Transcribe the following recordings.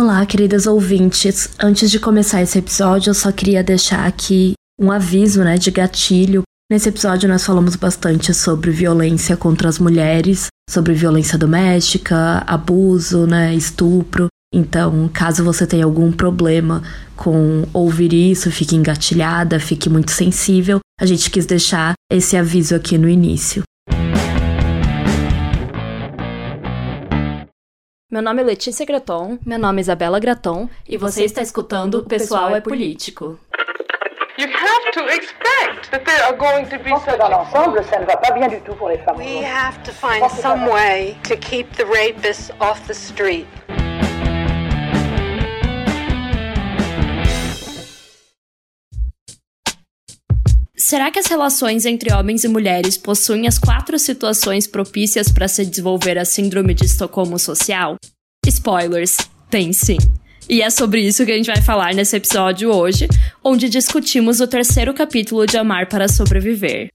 Olá, queridas ouvintes. Antes de começar esse episódio, eu só queria deixar aqui um aviso, né, de gatilho. Nesse episódio nós falamos bastante sobre violência contra as mulheres, sobre violência doméstica, abuso, né, estupro. Então, caso você tenha algum problema com ouvir isso, fique engatilhada, fique muito sensível, a gente quis deixar esse aviso aqui no início. Meu nome é Letícia Graton. Meu nome é Isabela Graton. E você está escutando O Pessoal é Político. You have to expect that there are going to be such dans l'ensemble, ça ne va pas bien du tout pour les femmes. We have to find some way to keep the rapists off the street. Será que as relações entre homens e mulheres possuem as quatro situações propícias para se desenvolver a síndrome de Estocolmo social? Spoilers, tem sim. E é sobre isso que a gente vai falar nesse episódio hoje, onde discutimos o terceiro capítulo de Amar para Sobreviver.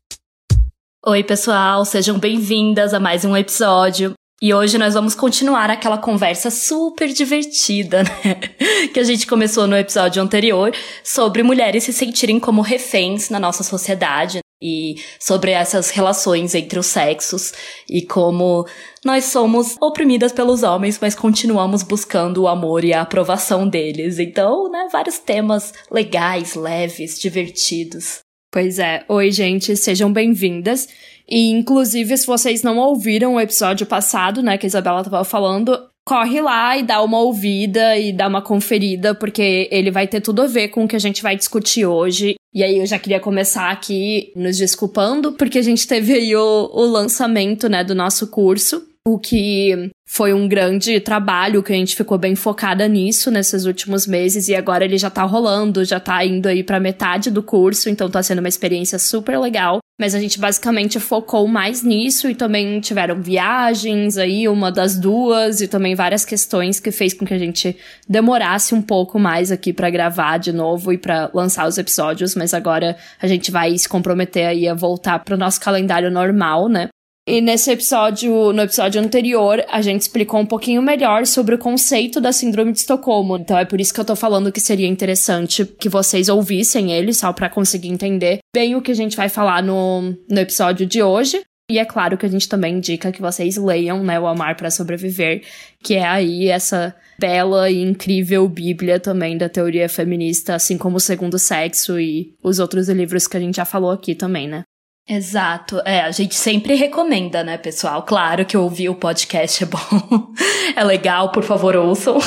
Oi, pessoal, sejam bem-vindas a mais um episódio. E hoje nós vamos continuar aquela conversa super divertida, né? Que a gente começou no episódio anterior sobre mulheres se sentirem como reféns na nossa sociedade e sobre essas relações entre os sexos e como nós somos oprimidas pelos homens, mas continuamos buscando o amor e a aprovação deles. Então, né, vários temas legais, leves, divertidos. Pois é, oi gente, sejam bem-vindas. E, inclusive, se vocês não ouviram o episódio passado, né, que a Isabela tava falando, corre lá e dá uma ouvida e dá uma conferida, porque ele vai ter tudo a ver com o que a gente vai discutir hoje. E aí eu já queria começar aqui nos desculpando, porque a gente teve aí o, o lançamento, né, do nosso curso o que foi um grande trabalho que a gente ficou bem focada nisso nesses últimos meses e agora ele já tá rolando, já tá indo aí para metade do curso, então tá sendo uma experiência super legal. Mas a gente basicamente focou mais nisso e também tiveram viagens aí, uma das duas, e também várias questões que fez com que a gente demorasse um pouco mais aqui para gravar de novo e para lançar os episódios, mas agora a gente vai se comprometer aí a voltar pro nosso calendário normal, né? E nesse episódio, no episódio anterior, a gente explicou um pouquinho melhor sobre o conceito da síndrome de Estocolmo. Então é por isso que eu tô falando que seria interessante que vocês ouvissem ele, só para conseguir entender bem o que a gente vai falar no, no episódio de hoje. E é claro que a gente também indica que vocês leiam, né, O Amar para Sobreviver, que é aí essa bela e incrível bíblia também da teoria feminista, assim como o Segundo Sexo e os outros livros que a gente já falou aqui também, né? Exato. É, a gente sempre recomenda, né, pessoal? Claro que ouvir o podcast é bom, é legal, por favor, ouçam.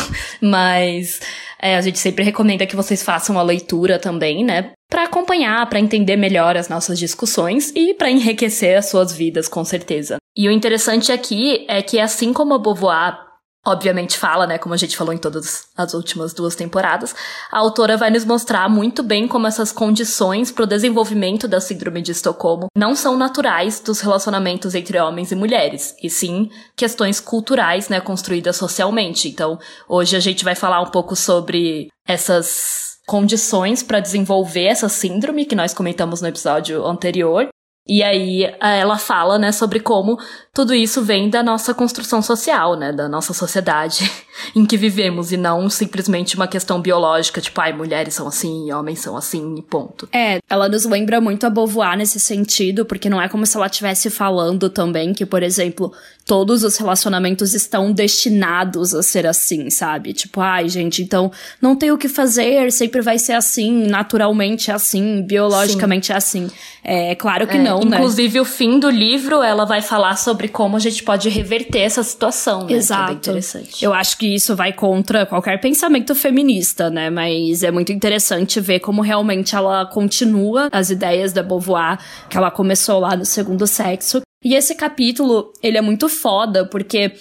Mas é, a gente sempre recomenda que vocês façam a leitura também, né? Para acompanhar, para entender melhor as nossas discussões e para enriquecer as suas vidas, com certeza. E o interessante aqui é que, assim como a Beauvoir obviamente fala, né, como a gente falou em todas as últimas duas temporadas, a autora vai nos mostrar muito bem como essas condições para o desenvolvimento da síndrome de Estocolmo não são naturais dos relacionamentos entre homens e mulheres, e sim questões culturais, né, construídas socialmente. Então, hoje a gente vai falar um pouco sobre essas condições para desenvolver essa síndrome que nós comentamos no episódio anterior e aí ela fala, né, sobre como tudo isso vem da nossa construção social, né, da nossa sociedade em que vivemos e não simplesmente uma questão biológica, tipo, ai, mulheres são assim, homens são assim, ponto. É, ela nos lembra muito a Beauvoir nesse sentido, porque não é como se ela estivesse falando também que, por exemplo, todos os relacionamentos estão destinados a ser assim, sabe? Tipo, ai, gente, então não tem o que fazer, sempre vai ser assim, naturalmente é assim, biologicamente Sim. é assim. É claro que é, não, né? Inclusive, o fim do livro, ela vai falar sobre como a gente pode reverter essa situação, né? Exato. Que é interessante. Eu acho que isso vai contra qualquer pensamento feminista, né? Mas é muito interessante ver como realmente ela continua as ideias da Beauvoir, que ela começou lá no segundo sexo, e esse capítulo, ele é muito foda, porque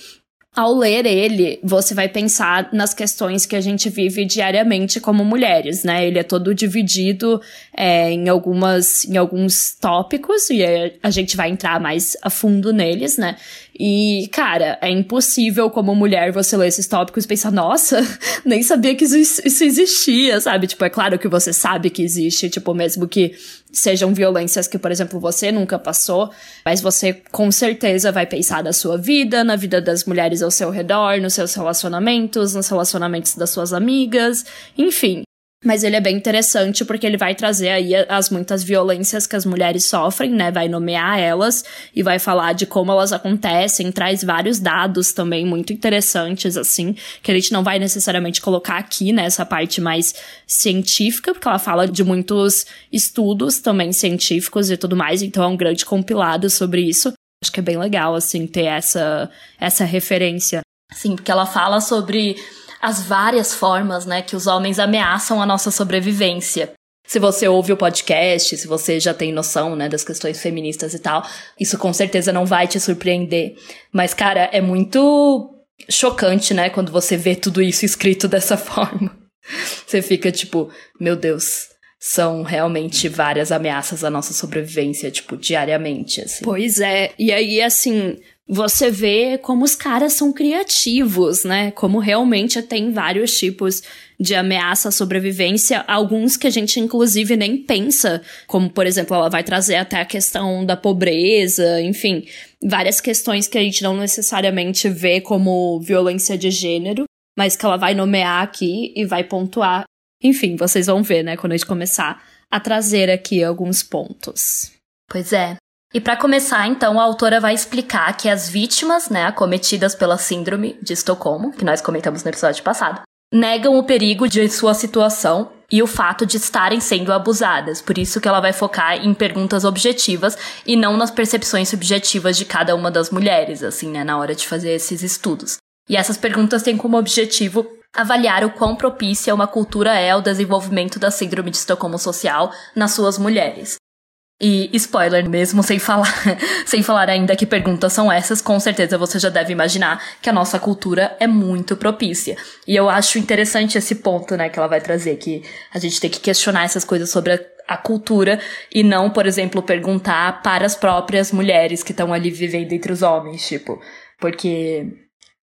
ao ler ele, você vai pensar nas questões que a gente vive diariamente como mulheres, né? Ele é todo dividido é, em, algumas, em alguns tópicos, e a gente vai entrar mais a fundo neles, né? E, cara, é impossível como mulher você ler esses tópicos e pensar, nossa, nem sabia que isso, isso existia, sabe? Tipo, é claro que você sabe que existe, tipo, mesmo que sejam violências que, por exemplo, você nunca passou, mas você com certeza vai pensar na sua vida, na vida das mulheres ao seu redor, nos seus relacionamentos, nos relacionamentos das suas amigas, enfim. Mas ele é bem interessante porque ele vai trazer aí as muitas violências que as mulheres sofrem, né? Vai nomear elas e vai falar de como elas acontecem, traz vários dados também muito interessantes, assim, que a gente não vai necessariamente colocar aqui nessa parte mais científica, porque ela fala de muitos estudos também científicos e tudo mais, então é um grande compilado sobre isso. Acho que é bem legal, assim, ter essa, essa referência. Sim, porque ela fala sobre as várias formas, né, que os homens ameaçam a nossa sobrevivência. Se você ouve o podcast, se você já tem noção, né, das questões feministas e tal, isso com certeza não vai te surpreender. Mas, cara, é muito chocante, né, quando você vê tudo isso escrito dessa forma. Você fica tipo, meu Deus, são realmente várias ameaças à nossa sobrevivência, tipo, diariamente, assim. Pois é, e aí, assim, você vê como os caras são criativos, né? Como realmente tem vários tipos de ameaça à sobrevivência, alguns que a gente inclusive nem pensa, como por exemplo, ela vai trazer até a questão da pobreza, enfim, várias questões que a gente não necessariamente vê como violência de gênero, mas que ela vai nomear aqui e vai pontuar. Enfim, vocês vão ver, né, quando a gente começar a trazer aqui alguns pontos. Pois é. E para começar, então, a autora vai explicar que as vítimas, né, acometidas pela síndrome de Estocolmo, que nós comentamos no episódio passado, negam o perigo de sua situação e o fato de estarem sendo abusadas. Por isso que ela vai focar em perguntas objetivas e não nas percepções subjetivas de cada uma das mulheres, assim, né, na hora de fazer esses estudos. E essas perguntas têm como objetivo avaliar o quão propícia uma cultura é ao desenvolvimento da síndrome de Estocolmo social nas suas mulheres. E spoiler mesmo, sem falar, sem falar ainda que perguntas são essas, com certeza você já deve imaginar que a nossa cultura é muito propícia. E eu acho interessante esse ponto, né, que ela vai trazer, que a gente tem que questionar essas coisas sobre a, a cultura e não, por exemplo, perguntar para as próprias mulheres que estão ali vivendo entre os homens, tipo, porque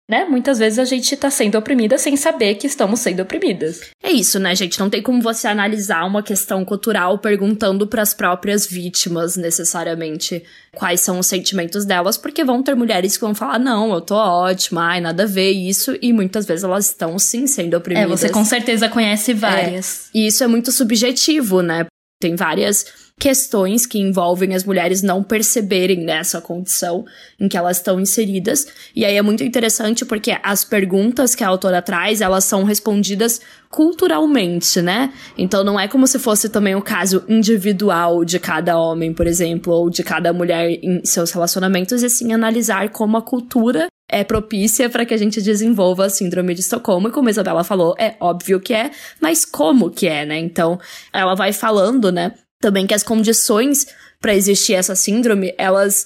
né? Muitas vezes a gente tá sendo oprimida sem saber que estamos sendo oprimidas. É isso, né, gente? Não tem como você analisar uma questão cultural perguntando para as próprias vítimas necessariamente quais são os sentimentos delas, porque vão ter mulheres que vão falar: "Não, eu tô ótima, ai, nada a ver isso", e muitas vezes elas estão sim sendo oprimidas. É, você com certeza conhece várias. É, e isso é muito subjetivo, né? Tem várias questões que envolvem as mulheres não perceberem nessa condição em que elas estão inseridas. E aí é muito interessante porque as perguntas que a autora traz, elas são respondidas culturalmente, né? Então não é como se fosse também o caso individual de cada homem, por exemplo, ou de cada mulher em seus relacionamentos, e sim analisar como a cultura é propícia para que a gente desenvolva a síndrome de Estocolmo. E como a Isabela falou, é óbvio que é, mas como que é, né? Então, ela vai falando, né, também que as condições para existir essa síndrome, elas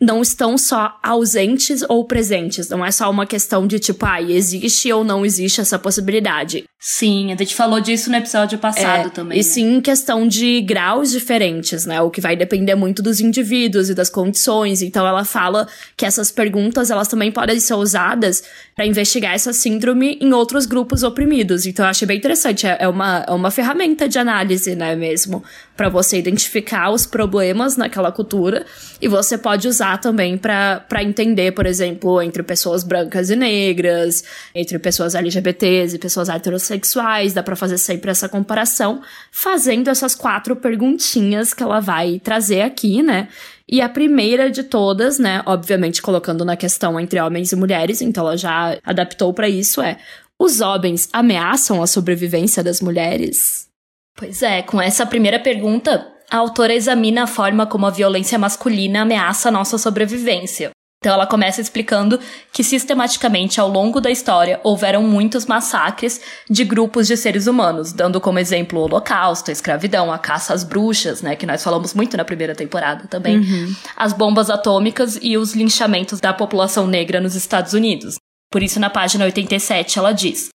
não estão só ausentes ou presentes. Não é só uma questão de tipo, ah, existe ou não existe essa possibilidade. Sim, a gente falou disso no episódio passado é, também. E né? sim, questão de graus diferentes, né? O que vai depender muito dos indivíduos e das condições. Então ela fala que essas perguntas, elas também podem ser usadas para investigar essa síndrome em outros grupos oprimidos. Então eu achei bem interessante. É, é uma, é uma ferramenta de análise, né, mesmo? para você identificar os problemas naquela cultura. E você pode usar também para entender, por exemplo, entre pessoas brancas e negras, entre pessoas LGBTs e pessoas heterossexuais sexuais, dá para fazer sempre essa comparação, fazendo essas quatro perguntinhas que ela vai trazer aqui, né? E a primeira de todas, né, obviamente colocando na questão entre homens e mulheres, então ela já adaptou para isso é: os homens ameaçam a sobrevivência das mulheres? Pois é, com essa primeira pergunta, a autora examina a forma como a violência masculina ameaça a nossa sobrevivência. Então ela começa explicando que sistematicamente ao longo da história houveram muitos massacres de grupos de seres humanos, dando como exemplo o Holocausto, a escravidão, a caça às bruxas, né, que nós falamos muito na primeira temporada também, uhum. as bombas atômicas e os linchamentos da população negra nos Estados Unidos. Por isso na página 87 ela diz: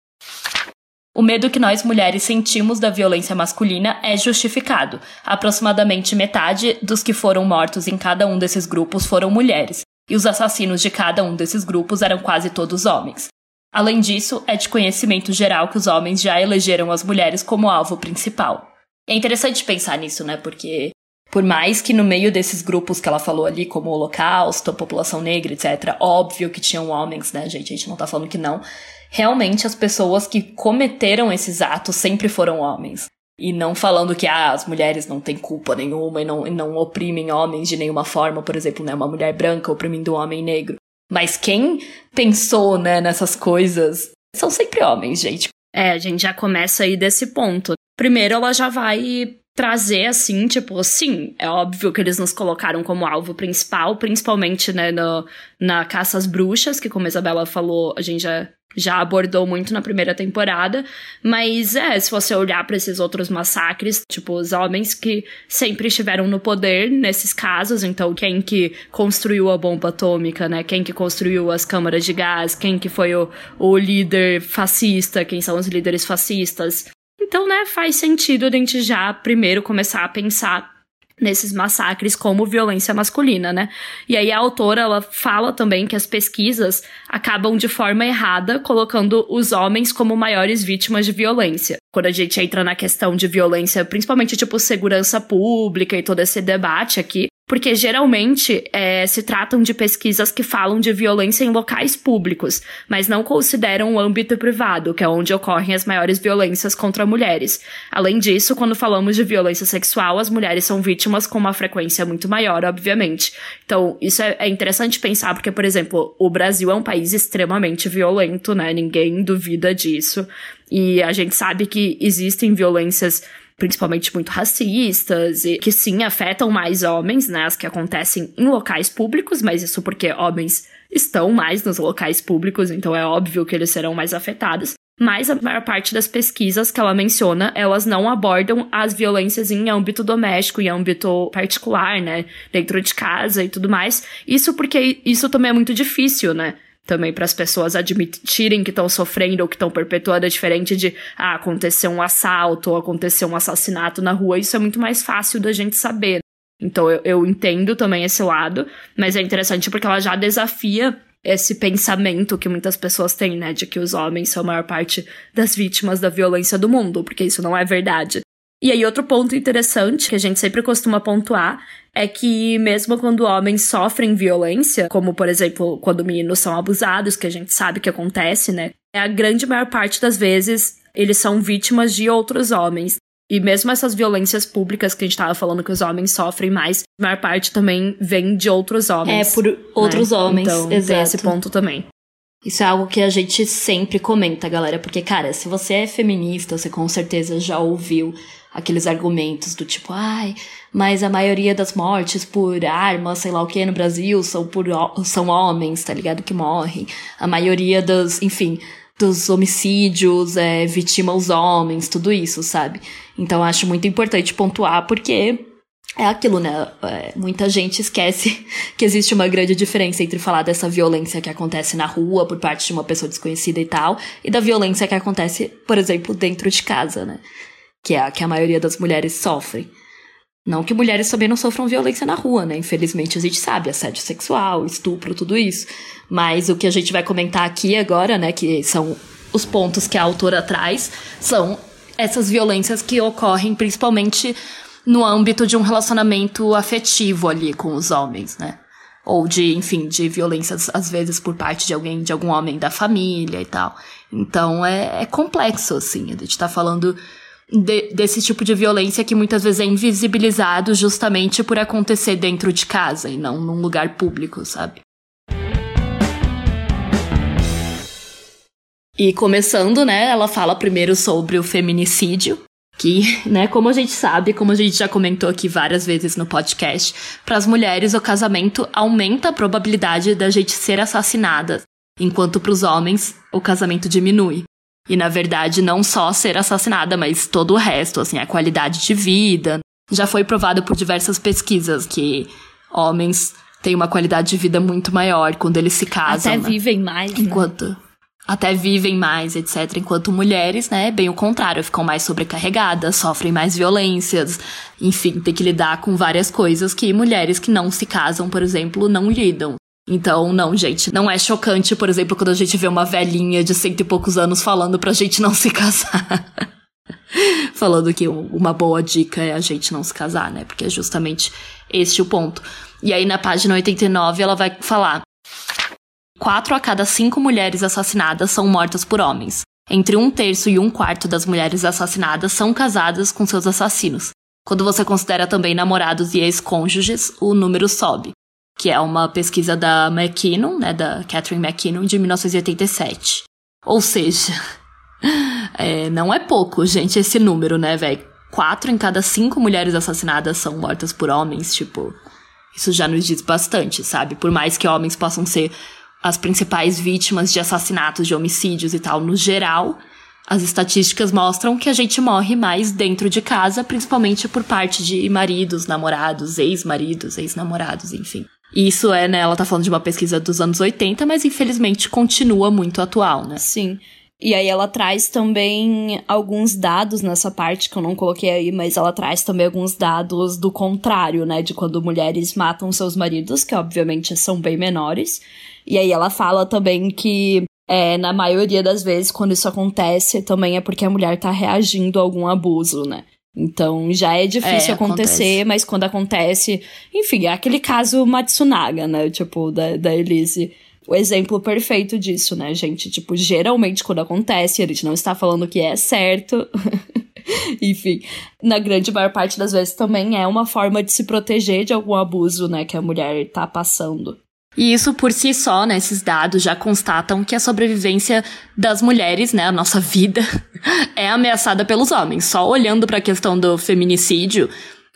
o medo que nós mulheres sentimos da violência masculina é justificado. Aproximadamente metade dos que foram mortos em cada um desses grupos foram mulheres. e os assassinos de cada um desses grupos eram quase todos homens. Além disso, é de conhecimento geral que os homens já elegeram as mulheres como alvo principal. É interessante pensar nisso, né? Porque por mais que no meio desses grupos que ela falou ali, como o Holocausto, a população negra, etc., óbvio que tinham homens, né, gente? A gente não tá falando que não. Realmente, as pessoas que cometeram esses atos sempre foram homens. E não falando que ah, as mulheres não têm culpa nenhuma e não, e não oprimem homens de nenhuma forma, por exemplo, né, uma mulher branca oprimindo um homem negro. Mas quem pensou, né, nessas coisas são sempre homens, gente. É, a gente já começa aí desse ponto. Primeiro, ela já vai trazer assim, tipo, sim, é óbvio que eles nos colocaram como alvo principal, principalmente, né, no, na caça às bruxas, que como a Isabela falou, a gente já já abordou muito na primeira temporada, mas é, se você olhar para esses outros massacres, tipo os homens que sempre estiveram no poder nesses casos, então quem que construiu a bomba atômica, né? Quem que construiu as câmaras de gás, quem que foi o, o líder fascista, quem são os líderes fascistas. Então, né, faz sentido a gente já primeiro começar a pensar nesses massacres como violência masculina, né? E aí a autora ela fala também que as pesquisas acabam de forma errada colocando os homens como maiores vítimas de violência. Quando a gente entra na questão de violência, principalmente tipo segurança pública e todo esse debate aqui, porque geralmente é, se tratam de pesquisas que falam de violência em locais públicos, mas não consideram o âmbito privado, que é onde ocorrem as maiores violências contra mulheres. Além disso, quando falamos de violência sexual, as mulheres são vítimas com uma frequência muito maior, obviamente. Então, isso é, é interessante pensar, porque, por exemplo, o Brasil é um país extremamente violento, né? Ninguém duvida disso. E a gente sabe que existem violências principalmente muito racistas, e que sim afetam mais homens, né? As que acontecem em locais públicos, mas isso porque homens estão mais nos locais públicos, então é óbvio que eles serão mais afetados. Mas a maior parte das pesquisas que ela menciona, elas não abordam as violências em âmbito doméstico, em âmbito particular, né? Dentro de casa e tudo mais. Isso porque isso também é muito difícil, né? Também para as pessoas admitirem que estão sofrendo ou que estão perpetuando, é diferente de ah, acontecer um assalto ou acontecer um assassinato na rua, isso é muito mais fácil da gente saber. Então eu, eu entendo também esse lado, mas é interessante porque ela já desafia esse pensamento que muitas pessoas têm, né, de que os homens são a maior parte das vítimas da violência do mundo, porque isso não é verdade. E aí, outro ponto interessante que a gente sempre costuma pontuar é que, mesmo quando homens sofrem violência, como por exemplo, quando meninos são abusados, que a gente sabe que acontece, né? A grande maior parte das vezes eles são vítimas de outros homens. E mesmo essas violências públicas que a gente tava falando que os homens sofrem mais, a maior parte também vem de outros homens. É, por outros né? homens. Então, exato. esse ponto também. Isso é algo que a gente sempre comenta, galera, porque, cara, se você é feminista, você com certeza já ouviu aqueles argumentos do tipo, ai, mas a maioria das mortes por arma, sei lá o que, no Brasil são por são homens, tá ligado? Que morrem. A maioria dos, enfim, dos homicídios é, vitima os homens, tudo isso, sabe? Então acho muito importante pontuar porque é aquilo, né? É, muita gente esquece que existe uma grande diferença entre falar dessa violência que acontece na rua por parte de uma pessoa desconhecida e tal, e da violência que acontece, por exemplo, dentro de casa, né? Que é a que a maioria das mulheres sofrem. Não que mulheres também não sofram violência na rua, né? Infelizmente a gente sabe, assédio sexual, estupro, tudo isso. Mas o que a gente vai comentar aqui agora, né, que são os pontos que a autora traz, são essas violências que ocorrem principalmente no âmbito de um relacionamento afetivo ali com os homens, né? Ou de, enfim, de violências, às vezes, por parte de alguém, de algum homem da família e tal. Então é, é complexo, assim. A gente tá falando de, desse tipo de violência que muitas vezes é invisibilizado justamente por acontecer dentro de casa e não num lugar público, sabe? E começando, né, ela fala primeiro sobre o feminicídio, que, né, como a gente sabe, como a gente já comentou aqui várias vezes no podcast, para as mulheres o casamento aumenta a probabilidade da gente ser assassinada, enquanto para os homens o casamento diminui. E na verdade, não só ser assassinada, mas todo o resto, assim, a qualidade de vida. Já foi provado por diversas pesquisas que homens têm uma qualidade de vida muito maior quando eles se casam. Até né? vivem mais. Né? Enquanto. Né? Até vivem mais, etc. Enquanto mulheres, né, bem o contrário, ficam mais sobrecarregadas, sofrem mais violências, enfim, tem que lidar com várias coisas que mulheres que não se casam, por exemplo, não lidam. Então, não, gente, não é chocante, por exemplo, quando a gente vê uma velhinha de cento e poucos anos falando pra gente não se casar. falando que uma boa dica é a gente não se casar, né? Porque é justamente este o ponto. E aí na página 89 ela vai falar: quatro a cada cinco mulheres assassinadas são mortas por homens. Entre um terço e um quarto das mulheres assassinadas são casadas com seus assassinos. Quando você considera também namorados e ex-cônjuges, o número sobe, que é uma pesquisa da McKinnon, né, da Catherine McKinnon, de 1987. Ou seja, é, não é pouco, gente, esse número, né, velho? Quatro em cada cinco mulheres assassinadas são mortas por homens, tipo. Isso já nos diz bastante, sabe? Por mais que homens possam ser as principais vítimas de assassinatos, de homicídios e tal, no geral, as estatísticas mostram que a gente morre mais dentro de casa, principalmente por parte de maridos, namorados, ex-maridos, ex-namorados, enfim. Isso é, né? Ela tá falando de uma pesquisa dos anos 80, mas infelizmente continua muito atual, né? Sim. E aí ela traz também alguns dados nessa parte que eu não coloquei aí, mas ela traz também alguns dados do contrário, né? De quando mulheres matam seus maridos, que obviamente são bem menores. E aí ela fala também que é, na maioria das vezes, quando isso acontece, também é porque a mulher tá reagindo a algum abuso, né? Então já é difícil é, acontecer, acontece. mas quando acontece, enfim, é aquele caso Matsunaga, né? Tipo, da, da Elise. O exemplo perfeito disso, né, gente? Tipo, geralmente quando acontece, a gente não está falando que é certo. Enfim, na grande maior parte das vezes também é uma forma de se proteger de algum abuso, né, que a mulher tá passando. E isso por si só, né, esses dados já constatam que a sobrevivência das mulheres, né, a nossa vida, é ameaçada pelos homens. Só olhando para a questão do feminicídio,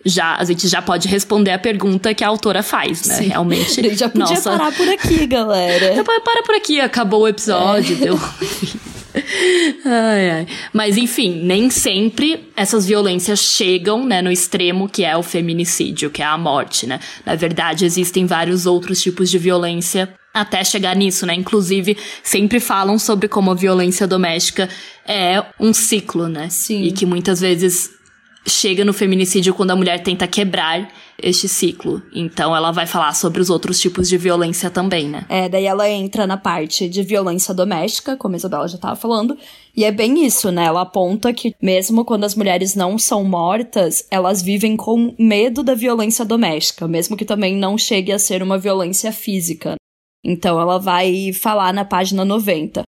já a gente já pode responder a pergunta que a autora faz, né? Sim. Realmente. Gente já podia nossa... parar por aqui, galera. Já para por aqui, acabou o episódio, é. deu. Ai, ai. Mas enfim, nem sempre essas violências chegam, né, no extremo que é o feminicídio, que é a morte, né? Na verdade, existem vários outros tipos de violência até chegar nisso, né? Inclusive, sempre falam sobre como a violência doméstica é um ciclo, né? Sim. E que muitas vezes chega no feminicídio quando a mulher tenta quebrar este ciclo. Então ela vai falar sobre os outros tipos de violência também, né? É, daí ela entra na parte de violência doméstica, como a Isabela já estava falando, e é bem isso, né? Ela aponta que mesmo quando as mulheres não são mortas, elas vivem com medo da violência doméstica, mesmo que também não chegue a ser uma violência física. Então ela vai falar na página 90.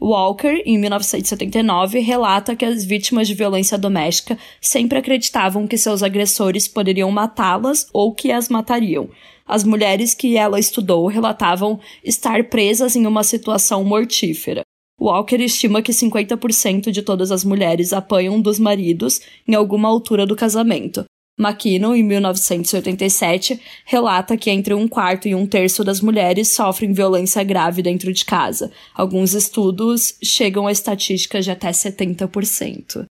Walker, em 1979, relata que as vítimas de violência doméstica sempre acreditavam que seus agressores poderiam matá-las ou que as matariam. As mulheres que ela estudou relatavam estar presas em uma situação mortífera. Walker estima que 50% de todas as mulheres apanham dos maridos em alguma altura do casamento, McKinnon, em 1987, relata que entre um quarto e um terço das mulheres sofrem violência grave dentro de casa. Alguns estudos chegam a estatísticas de até 70%.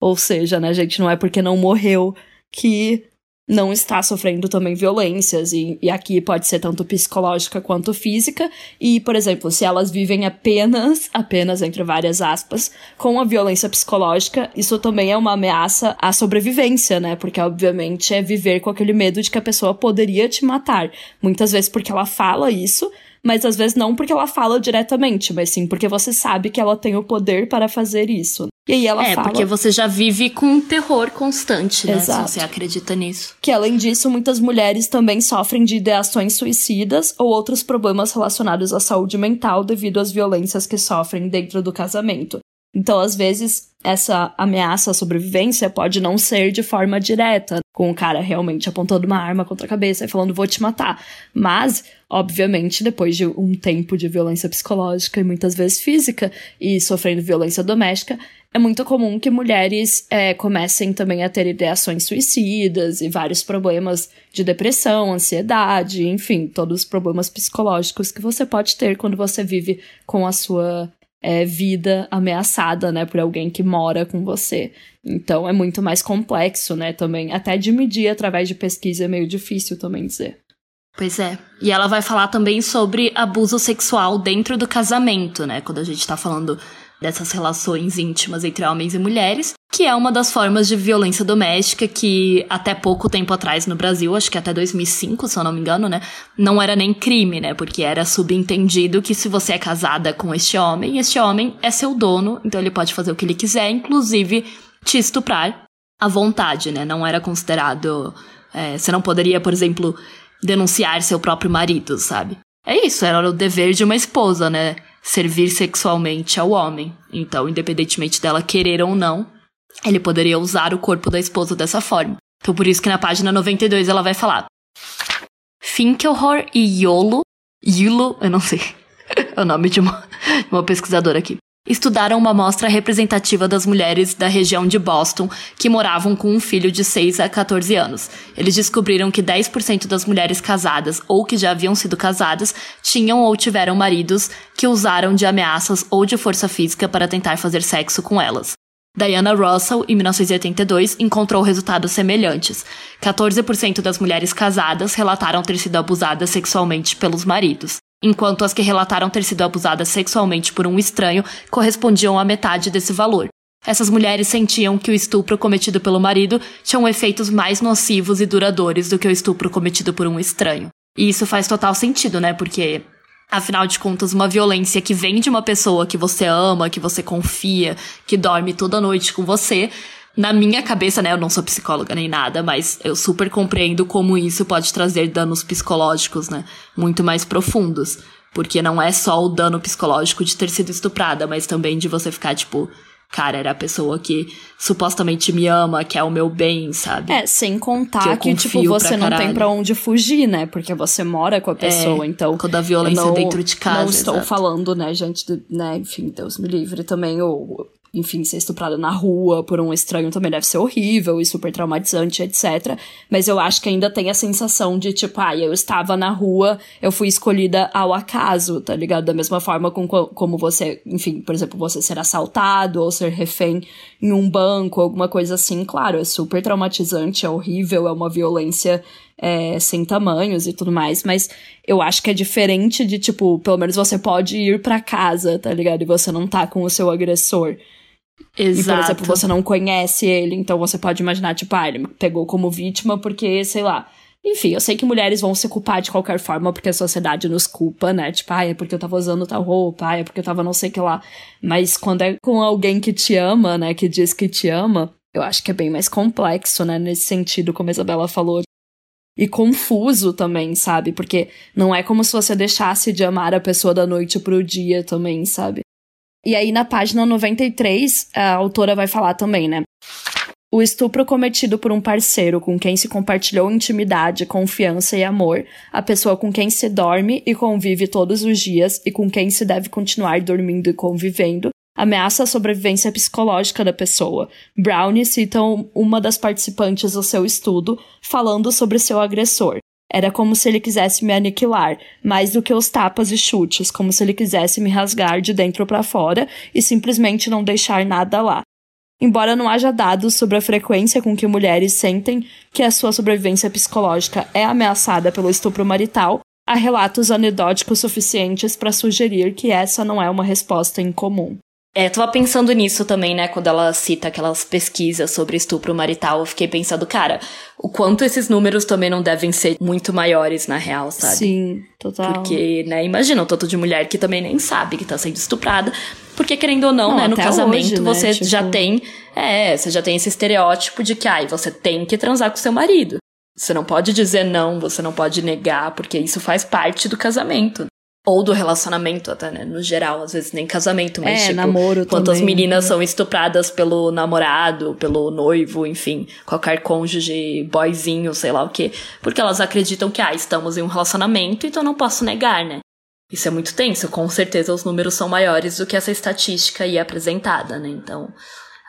Ou seja, né, gente, não é porque não morreu que não está sofrendo também violências, e, e, aqui pode ser tanto psicológica quanto física, e, por exemplo, se elas vivem apenas, apenas entre várias aspas, com a violência psicológica, isso também é uma ameaça à sobrevivência, né? Porque, obviamente, é viver com aquele medo de que a pessoa poderia te matar. Muitas vezes porque ela fala isso, mas às vezes não porque ela fala diretamente, mas sim porque você sabe que ela tem o poder para fazer isso. E aí ela é, fala. É, porque você já vive com um terror constante, né? Exato. Se você acredita nisso. Que além disso, muitas mulheres também sofrem de ideações suicidas ou outros problemas relacionados à saúde mental devido às violências que sofrem dentro do casamento. Então, às vezes, essa ameaça à sobrevivência pode não ser de forma direta, com o cara realmente apontando uma arma contra a cabeça e falando vou te matar. Mas, obviamente, depois de um tempo de violência psicológica e muitas vezes física e sofrendo violência doméstica, é muito comum que mulheres é, comecem também a ter ideações suicidas e vários problemas de depressão, ansiedade, enfim, todos os problemas psicológicos que você pode ter quando você vive com a sua é, vida ameaçada, né, por alguém que mora com você. Então é muito mais complexo, né, também. Até de medir através de pesquisa é meio difícil também dizer. Pois é. E ela vai falar também sobre abuso sexual dentro do casamento, né, quando a gente tá falando dessas relações íntimas entre homens e mulheres. que é uma das formas de violência doméstica que até pouco tempo atrás no Brasil, acho que até 2005, se eu não me engano, né, não era nem crime, né, porque era subentendido que se você é casada com este homem, este homem é seu dono, então ele pode fazer o que ele quiser, inclusive te estuprar à vontade, né, não era considerado, é, você não poderia, por exemplo, denunciar seu próprio marido, sabe? É isso, era o dever de uma esposa, né, servir sexualmente ao homem. Então, independentemente dela querer ou não, ele poderia usar o corpo da esposa dessa forma. Então por isso que na página 92 ela vai falar Finkelhor e Yolo, Yulo, eu não sei, é o nome de uma, uma pesquisadora aqui, estudaram uma amostra representativa das mulheres da região de Boston que moravam com um filho de 6 a 14 anos. Eles descobriram que 10% das mulheres casadas ou que já haviam sido casadas tinham ou tiveram maridos que usaram de ameaças ou de força física para tentar fazer sexo com elas. Diana Russell, em 1982, encontrou resultados semelhantes. 14% das mulheres casadas relataram ter sido abusadas sexualmente pelos maridos, enquanto as que relataram ter sido abusadas sexualmente por um estranho correspondiam à metade desse valor. Essas mulheres sentiam que o estupro cometido pelo marido tinha efeitos mais nocivos e duradouros do que o estupro cometido por um estranho. E isso faz total sentido, né? Porque Afinal de contas, uma violência que vem de uma pessoa que você ama, que você confia, que dorme toda noite com você. Na minha cabeça, né, eu não sou psicóloga nem nada, mas eu super compreendo como isso pode trazer danos psicológicos, né, muito mais profundos. Porque não é só o dano psicológico de ter sido estuprada, mas também de você ficar, tipo, cara, era a pessoa que supostamente me ama, que é o meu bem, sabe? É, sem contar que, que tipo, você não tem para onde fugir, né? Porque você mora com a é, pessoa, é, então. Quando a violência não, dentro de casa. Não estou exato. falando, né, gente, de, né, enfim, Deus me livre também, ou enfim, ser estuprada na rua por um estranho também deve ser horrível e super traumatizante, etc. Mas eu acho que ainda tem a sensação de, tipo, ah, eu estava na rua, eu fui escolhida ao acaso, tá ligado? Da mesma forma com, como você, enfim, por exemplo, você ser assaltado ou ser refém em um banco, alguma coisa assim. Claro, é super traumatizante, é horrível, é uma violência é, sem tamanhos e tudo mais, mas eu acho que é diferente de, tipo, pelo menos você pode ir para casa, tá ligado? E você não tá com o seu agressor. Exato. E, por exemplo, você não conhece ele, então você pode imaginar, tipo, ah, ele pegou como vítima porque, sei lá. Enfim, eu sei que mulheres vão se culpar de qualquer forma porque a sociedade nos culpa, né? Tipo, ah, é porque eu tava usando tal roupa, ah, é porque eu tava não sei o que lá. Mas quando é com alguém que te ama, né, que diz que te ama, eu acho que é bem mais complexo, né, nesse sentido, como a Isabela falou. E confuso também, sabe? Porque não é como se você deixasse de amar a pessoa da noite pro dia também, sabe? E aí, na página 93, a autora vai falar também, né? O estupro cometido por um parceiro com quem se compartilhou intimidade, confiança e amor, a pessoa com quem se dorme e convive todos os dias e com quem se deve continuar dormindo e convivendo, ameaça a sobrevivência psicológica da pessoa. Brownie cita uma das participantes do seu estudo falando sobre seu agressor. Era como se ele quisesse me aniquilar, mais do que os tapas e chutes, como se ele quisesse me rasgar de dentro para fora e simplesmente não deixar nada lá. Embora não haja dados sobre a frequência com que mulheres sentem que a sua sobrevivência psicológica é ameaçada pelo estupro marital, há relatos anedóticos suficientes para sugerir que essa não é uma resposta incomum. É, eu tava pensando nisso também, né? Quando ela cita aquelas pesquisas sobre estupro marital, eu fiquei pensando, cara, o quanto esses números também não devem ser muito maiores na real, sabe? Sim, total. Porque, né, imagina um tanto de mulher que também nem sabe que tá sendo estuprada. Porque, querendo ou não, não né, no casamento hoje, né, você tipo... já tem. É, você já tem esse estereótipo de que, ai, você tem que transar com seu marido. Você não pode dizer não, você não pode negar, porque isso faz parte do casamento. Ou do relacionamento até, né? No geral, às vezes nem casamento, mas é, tipo, namoro quantas também, meninas né? são estupradas pelo namorado, pelo noivo, enfim, qualquer cônjuge, boyzinho, sei lá o quê. Porque elas acreditam que, ah, estamos em um relacionamento, então não posso negar, né? Isso é muito tenso, com certeza os números são maiores do que essa estatística aí apresentada, né? Então,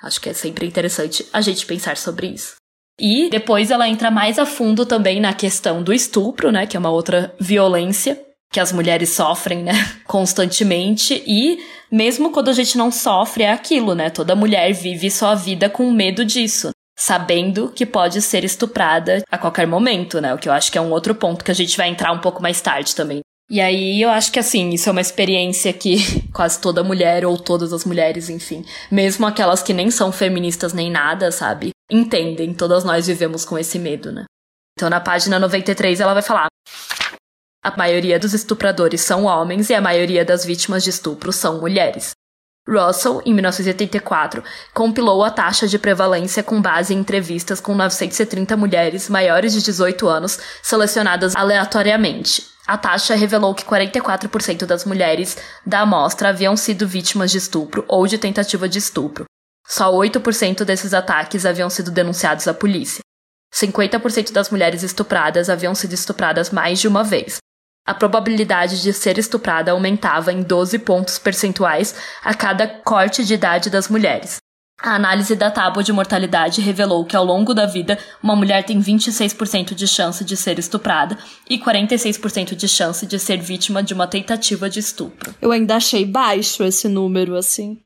acho que é sempre interessante a gente pensar sobre isso. E depois ela entra mais a fundo também na questão do estupro, né? Que é uma outra violência que as mulheres sofrem, né, constantemente e mesmo quando a gente não sofre é aquilo, né? Toda mulher vive sua vida com medo disso, sabendo que pode ser estuprada a qualquer momento, né? O que eu acho que é um outro ponto que a gente vai entrar um pouco mais tarde também. E aí eu acho que assim, isso é uma experiência que quase toda mulher ou todas as mulheres, enfim, mesmo aquelas que nem são feministas nem nada, sabe, entendem. Todas nós vivemos com esse medo, né? Então na página 93 ela vai falar: a maioria dos estupradores são homens e a maioria das vítimas de estupro são mulheres. Russell, em 1984, compilou a taxa de prevalência com base em entrevistas com 930 mulheres maiores de 18 anos selecionadas aleatoriamente. A taxa revelou que 44% das mulheres da amostra haviam sido vítimas de estupro ou de tentativa de estupro. Só 8% desses ataques haviam sido denunciados à polícia. 50% das mulheres estupradas haviam sido estupradas mais de uma vez. A probabilidade de ser estuprada aumentava em 12 pontos percentuais a cada corte de idade das mulheres. A análise da tábua de mortalidade revelou que ao longo da vida, uma mulher tem 26% de chance de ser estuprada e 46% de chance de ser vítima de uma tentativa de estupro. Eu ainda achei baixo esse número, assim.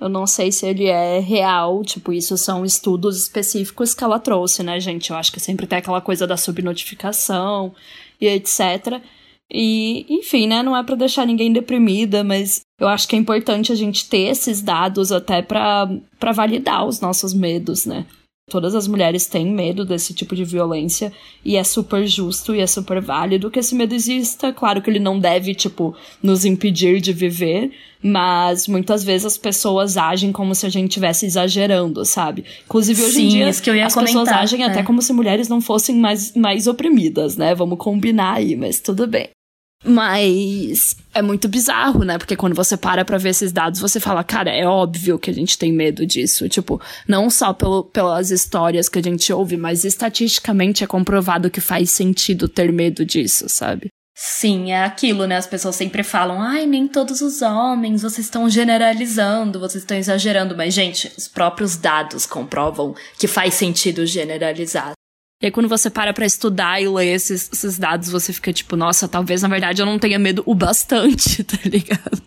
Eu não sei se ele é real, tipo, isso são estudos específicos que ela trouxe, né, gente? Eu acho que sempre tem aquela coisa da subnotificação e etc. E, enfim, né, não é para deixar ninguém deprimida, mas eu acho que é importante a gente ter esses dados até para validar os nossos medos, né? Todas as mulheres têm medo desse tipo de violência e é super justo e é super válido que esse medo exista. Claro que ele não deve, tipo, nos impedir de viver, mas muitas vezes as pessoas agem como se a gente estivesse exagerando, sabe? Inclusive hoje Sim, em dia isso que eu ia as comentar, pessoas agem é. até como se mulheres não fossem mais, mais oprimidas, né? Vamos combinar aí, mas tudo bem. Mas é muito bizarro, né? Porque quando você para pra ver esses dados, você fala, cara, é óbvio que a gente tem medo disso. Tipo, não só pelo, pelas histórias que a gente ouve, mas estatisticamente é comprovado que faz sentido ter medo disso, sabe? Sim, é aquilo, né? As pessoas sempre falam, ai, nem todos os homens, vocês estão generalizando, vocês estão exagerando. Mas, gente, os próprios dados comprovam que faz sentido generalizar. E aí, quando você para pra estudar e ler esses, esses dados, você fica tipo, nossa, talvez na verdade eu não tenha medo o bastante, tá ligado?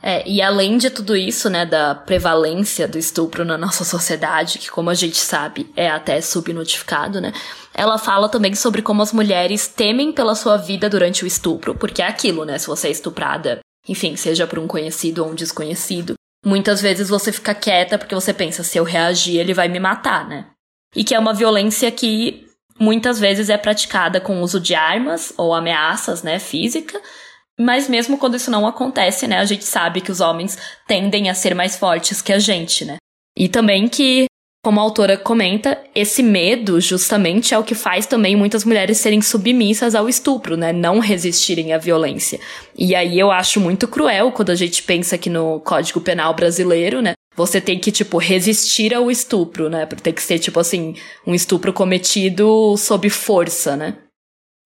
É, e além de tudo isso, né, da prevalência do estupro na nossa sociedade, que como a gente sabe é até subnotificado, né, ela fala também sobre como as mulheres temem pela sua vida durante o estupro, porque é aquilo, né, se você é estuprada, enfim, seja por um conhecido ou um desconhecido, muitas vezes você fica quieta porque você pensa, se eu reagir, ele vai me matar, né. E que é uma violência que muitas vezes é praticada com o uso de armas ou ameaças, né, física, mas mesmo quando isso não acontece, né, a gente sabe que os homens tendem a ser mais fortes que a gente, né? E também que, como a autora comenta, esse medo justamente é o que faz também muitas mulheres serem submissas ao estupro, né? Não resistirem à violência. E aí eu acho muito cruel quando a gente pensa que no Código Penal brasileiro, né? Você tem que, tipo, resistir ao estupro, né? Tem que ser, tipo assim, um estupro cometido sob força, né?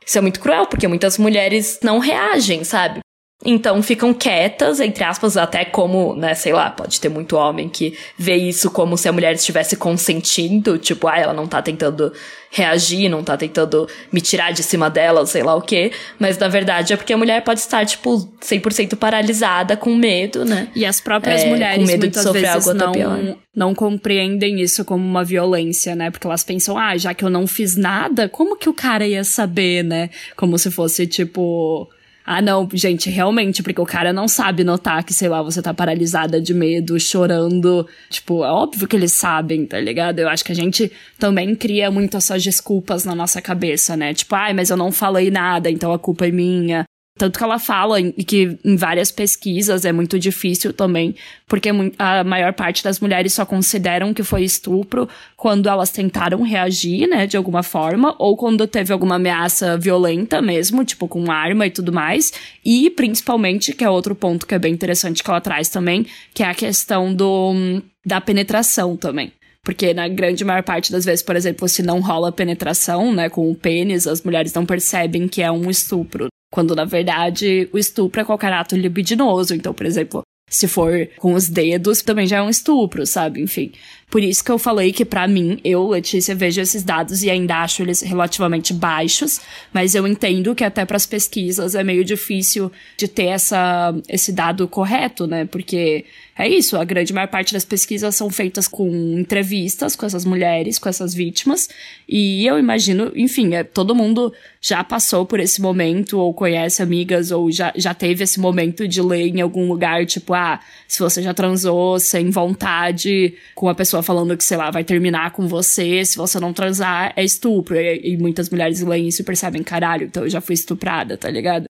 Isso é muito cruel, porque muitas mulheres não reagem, sabe? Então ficam quietas, entre aspas, até como, né, sei lá, pode ter muito homem que vê isso como se a mulher estivesse consentindo, tipo, ah, ela não tá tentando reagir, não tá tentando me tirar de cima dela, sei lá o quê. Mas na verdade é porque a mulher pode estar, tipo, 100% paralisada, com medo, né? E as próprias É, mulheres com medo de muitas sofrer vezes algo não, pior. não compreendem isso como uma violência, né? Porque elas pensam, ah, já que eu não fiz nada, como que o cara ia saber, né? Como se fosse tipo. Ah, não, gente, realmente, porque o cara não sabe notar que, sei lá, você tá paralisada de medo, chorando. Tipo, é óbvio que eles sabem, tá ligado? Eu acho que a gente também cria muito essas desculpas na nossa cabeça, né? Tipo, ai, mas eu não falei nada, então a culpa é minha. Tanto que ela fala em- que em várias pesquisas é muito difícil também, porque a maior parte das mulheres só consideram que foi estupro quando elas tentaram reagir, né, de alguma forma, ou quando teve alguma ameaça violenta mesmo, tipo com arma e tudo mais, e principalmente, que é outro ponto que é bem interessante que ela traz também, que é a questão do da penetração também. Porque na grande maior parte das vezes, por exemplo, se não rola penetração, né, com o pênis, as mulheres não percebem que é um estupro. Quando, na verdade, o estupro é qualquer ato libidinoso. Então, por exemplo, se for com os dedos, também já é um estupro, sabe? Enfim. Por isso que eu falei que, para mim, eu, Letícia, vejo esses dados e ainda acho eles relativamente baixos, mas eu entendo que até para as pesquisas é meio difícil de ter essa, esse dado correto, né? Porque é isso, a grande maior parte das pesquisas são feitas com entrevistas com essas mulheres, com essas vítimas, e eu imagino, enfim, é, todo mundo já passou por esse momento, ou conhece amigas, ou já, já teve esse momento de ler em algum lugar, tipo, ah, se você já transou sem vontade, com a pessoa falando que, sei lá, vai terminar com você, se você não transar, é estupro. E, e muitas mulheres leem isso e percebem, caralho, então eu já fui estuprada, tá ligado?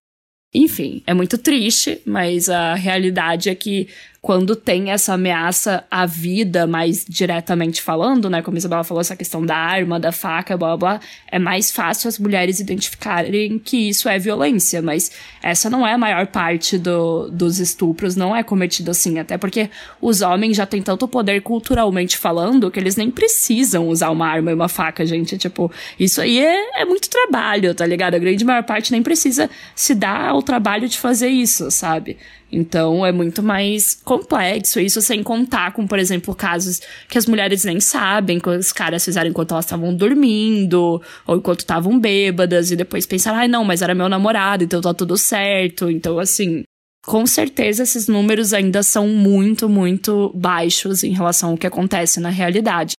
Enfim, é muito triste, mas a realidade é que quando tem essa ameaça à vida, mais diretamente falando, né? Como a Isabela falou, essa questão da arma, da faca, blá blá, é mais fácil as mulheres identificarem que isso é violência, mas essa não é a maior parte do, dos estupros, não é cometido assim, até porque os homens já têm tanto poder culturalmente falando que eles nem precisam usar uma arma e uma faca, gente. Tipo, isso aí é, é muito trabalho, tá ligado? A grande maior parte nem precisa se dar ao trabalho de fazer isso, sabe? Então é muito mais complexo isso, sem contar com, por exemplo, casos que as mulheres nem sabem, que os caras fizeram enquanto elas estavam dormindo, ou enquanto estavam bêbadas, e depois pensaram, ai ah, não, mas era meu namorado, então tá tudo certo. Então, assim, com certeza esses números ainda são muito, muito baixos em relação ao que acontece na realidade.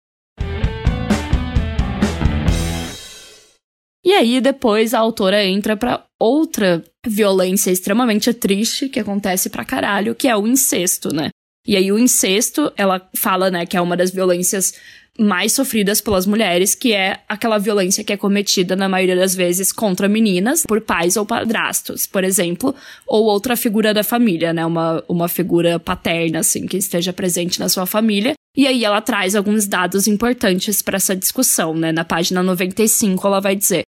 E aí depois a autora entra para outra violência extremamente triste que acontece pra caralho, que é o incesto, né? E aí o incesto, ela fala, né, que é uma das violências mais sofridas pelas mulheres, que é aquela violência que é cometida na maioria das vezes contra meninas por pais ou padrastos, por exemplo, ou outra figura da família, né, uma, uma figura paterna assim que esteja presente na sua família. E aí ela traz alguns dados importantes para essa discussão, né? Na página 95 ela vai dizer: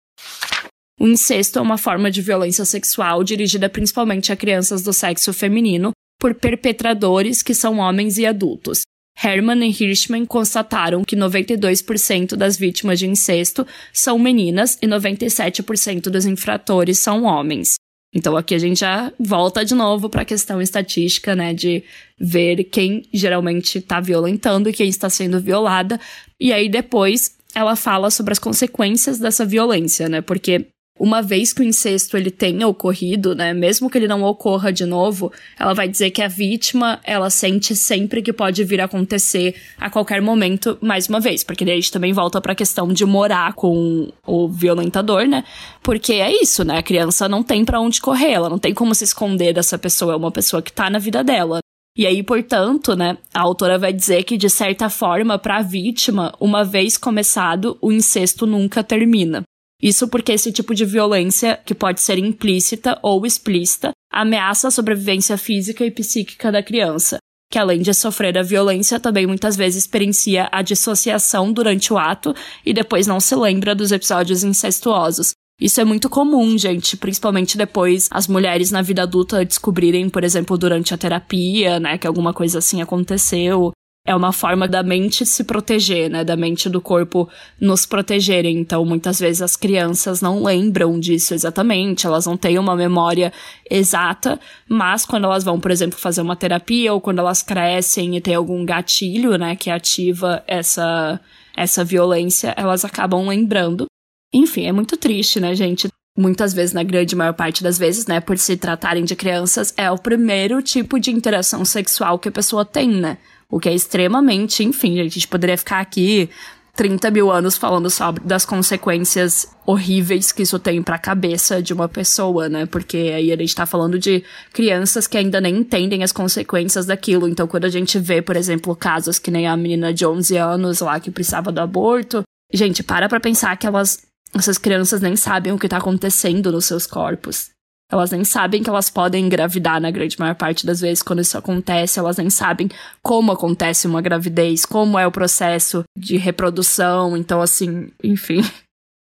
o incesto é uma forma de violência sexual dirigida principalmente a crianças do sexo feminino por perpetradores que são homens e adultos. Herman e Hirschman constataram que 92% das vítimas de incesto são meninas e 97% dos infratores são homens. Então aqui a gente já volta de novo para a questão estatística, né, de ver quem geralmente está violentando e quem está sendo violada. E aí depois ela fala sobre as consequências dessa violência, né? Porque uma vez que o incesto ele tenha ocorrido, né, mesmo que ele não ocorra de novo, ela vai dizer que a vítima, ela sente sempre que pode vir a acontecer a qualquer momento mais uma vez, porque daí a gente também volta para a questão de morar com o violentador, né? Porque é isso, né? A criança não tem para onde correr, ela não tem como se esconder dessa pessoa, é uma pessoa que tá na vida dela. E aí, portanto, né, a autora vai dizer que de certa forma, para a vítima, uma vez começado, o incesto nunca termina. Isso porque esse tipo de violência, que pode ser implícita ou explícita, ameaça a sobrevivência física e psíquica da criança, que além de sofrer a violência, também muitas vezes experiencia a dissociação durante o ato e depois não se lembra dos episódios incestuosos. Isso é muito comum, gente, principalmente depois as mulheres na vida adulta descobrirem, por exemplo, durante a terapia, né, que alguma coisa assim aconteceu, é uma forma da mente se proteger, né? Da mente do corpo nos protegerem. Então, muitas vezes as crianças não lembram disso exatamente, elas não têm uma memória exata, mas quando elas vão, por exemplo, fazer uma terapia ou quando elas crescem e tem algum gatilho, né, que ativa essa essa violência, elas acabam lembrando. Enfim, é muito triste, né, gente? muitas vezes, na grande maior parte das vezes, né, por se tratarem de crianças, é o primeiro tipo de interação sexual que a pessoa tem, né? O que é extremamente, enfim, a gente poderia ficar aqui 30 mil anos falando sobre das consequências horríveis que isso tem para a cabeça de uma pessoa, né? Porque aí a gente tá falando de crianças que ainda nem entendem as consequências daquilo. Então, quando a gente vê, por exemplo, casos que nem a menina de 11 anos lá que precisava do aborto, gente, para pra pensar que elas essas crianças nem sabem o que tá acontecendo nos seus corpos. Elas nem sabem que elas podem engravidar na grande maior parte das vezes quando isso acontece, elas nem sabem como acontece uma gravidez, como é o processo de reprodução, então assim, enfim.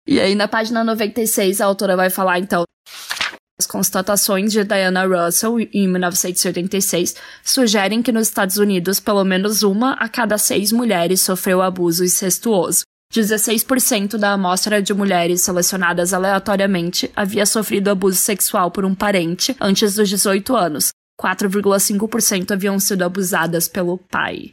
E aí na página 96 a autora vai falar então as constatações de Diana Russell, em 1986, sugerem que nos Estados Unidos, pelo menos uma a cada seis mulheres sofreu abuso incestuoso. 16% da amostra de mulheres selecionadas aleatoriamente havia sofrido abuso sexual por um parente antes dos 18 anos. 4,5% haviam sido abusadas pelo pai.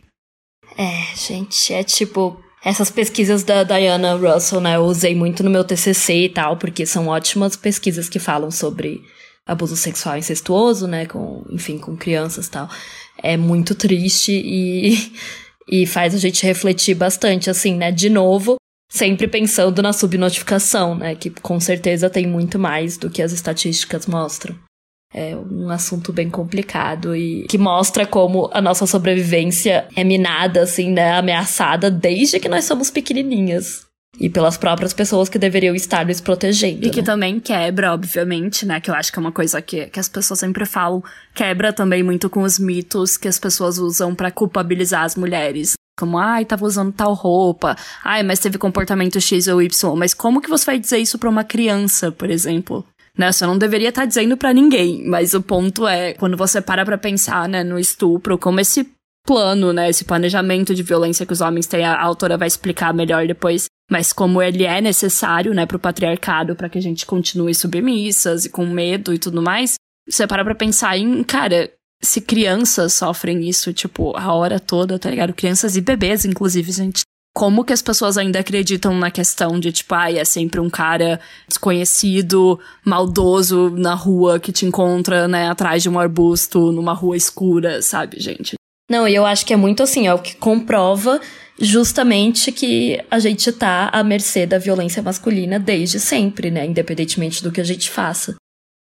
É, gente, é tipo. Essas pesquisas da Diana Russell, né? Eu usei muito no meu TCC e tal, porque são ótimas pesquisas que falam sobre abuso sexual incestuoso, né? Com, enfim, com crianças e tal. É muito triste e, e faz a gente refletir bastante, assim, né? De novo, sempre pensando na subnotificação, né? Que com certeza tem muito mais do que as estatísticas mostram. É um assunto bem complicado e que mostra como a nossa sobrevivência é minada, assim, né? Ameaçada desde que nós somos pequenininhas. E pelas próprias pessoas que deveriam estar nos protegendo. E que né? também quebra, obviamente, né? Que eu acho que é uma coisa que, que as pessoas sempre falam. Quebra também muito com os mitos que as pessoas usam para culpabilizar as mulheres. Como, ai, tava usando tal roupa. Ai, mas teve comportamento X ou Y. Mas como que você vai dizer isso pra uma criança, por exemplo? Né, você não deveria estar tá dizendo para ninguém, mas o ponto é, quando você para pra pensar, né, no estupro, como esse plano, né, esse planejamento de violência que os homens têm, a autora vai explicar melhor depois, mas como ele é necessário, né, pro patriarcado, para que a gente continue submissas e com medo e tudo mais, você para pra pensar em, cara, se crianças sofrem isso, tipo, a hora toda, tá ligado? Crianças e bebês, inclusive, gente como que as pessoas ainda acreditam na questão de, tipo, ai, ah, é sempre um cara desconhecido, maldoso na rua que te encontra, né, atrás de um arbusto, numa rua escura, sabe, gente? Não, e eu acho que é muito assim, é o que comprova justamente que a gente tá à mercê da violência masculina desde sempre, né, independentemente do que a gente faça.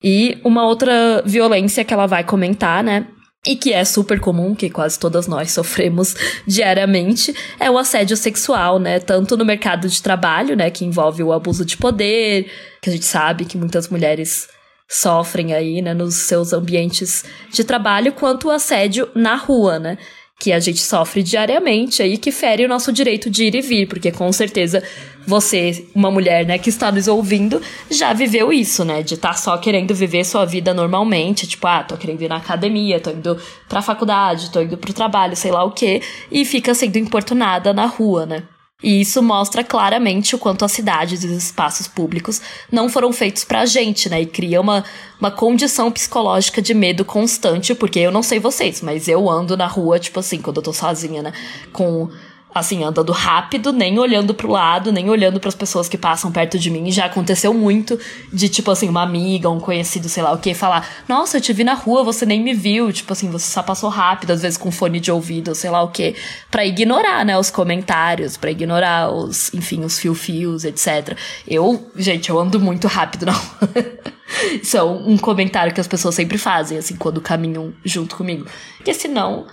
E uma outra violência que ela vai comentar, né, e que é super comum, que quase todas nós sofremos diariamente, é o assédio sexual, né? Tanto no mercado de trabalho, né, que envolve o abuso de poder, que a gente sabe que muitas mulheres sofrem aí, né, nos seus ambientes de trabalho, quanto o assédio na rua, né? Que a gente sofre diariamente aí, que fere o nosso direito de ir e vir, porque com certeza você, uma mulher, né, que está nos ouvindo, já viveu isso, né, de estar tá só querendo viver sua vida normalmente, tipo, ah, tô querendo ir na academia, tô indo pra faculdade, tô indo pro trabalho, sei lá o quê, e fica sendo importunada na rua, né. E isso mostra claramente o quanto as cidades e os espaços públicos não foram feitos pra gente, né? E cria uma, uma condição psicológica de medo constante, porque eu não sei vocês, mas eu ando na rua, tipo assim, quando eu tô sozinha, né? Com assim, andando rápido, nem olhando pro lado, nem olhando para as pessoas que passam perto de mim. Já aconteceu muito de, tipo assim, uma amiga, um conhecido, sei lá o que, falar: Nossa, eu te vi na rua, você nem me viu. Tipo assim, você só passou rápido, às vezes com fone de ouvido, sei lá o que, para ignorar, né, os comentários, para ignorar os, enfim, os fio-fios, etc. Eu, gente, eu ando muito rápido na rua. Isso é um comentário que as pessoas sempre fazem, assim, quando caminham junto comigo. Porque senão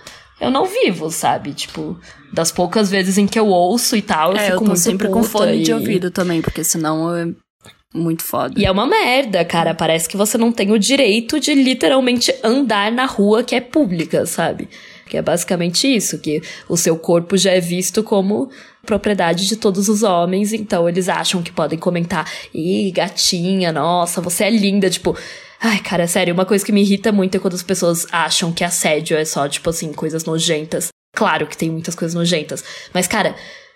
eu não vivo, sabe? Tipo, das poucas vezes em que eu ouço e tal, eu é, fico eu muito sempre com fone e... de ouvido também, porque senão é muito foda. E é uma merda, cara. Parece que você não tem o direito de literalmente andar na rua que é pública, sabe? Que é basicamente isso, que o seu corpo já é visto como propriedade de todos os homens, então eles acham que podem comentar, ih, gatinha, nossa, você é linda, tipo, Ai, cara, sério, uma coisa que me irrita muito é quando as pessoas acham que assédio é só, tipo assim, coisas nojentas. Claro que tem muitas coisas nojentas. Mas, cara,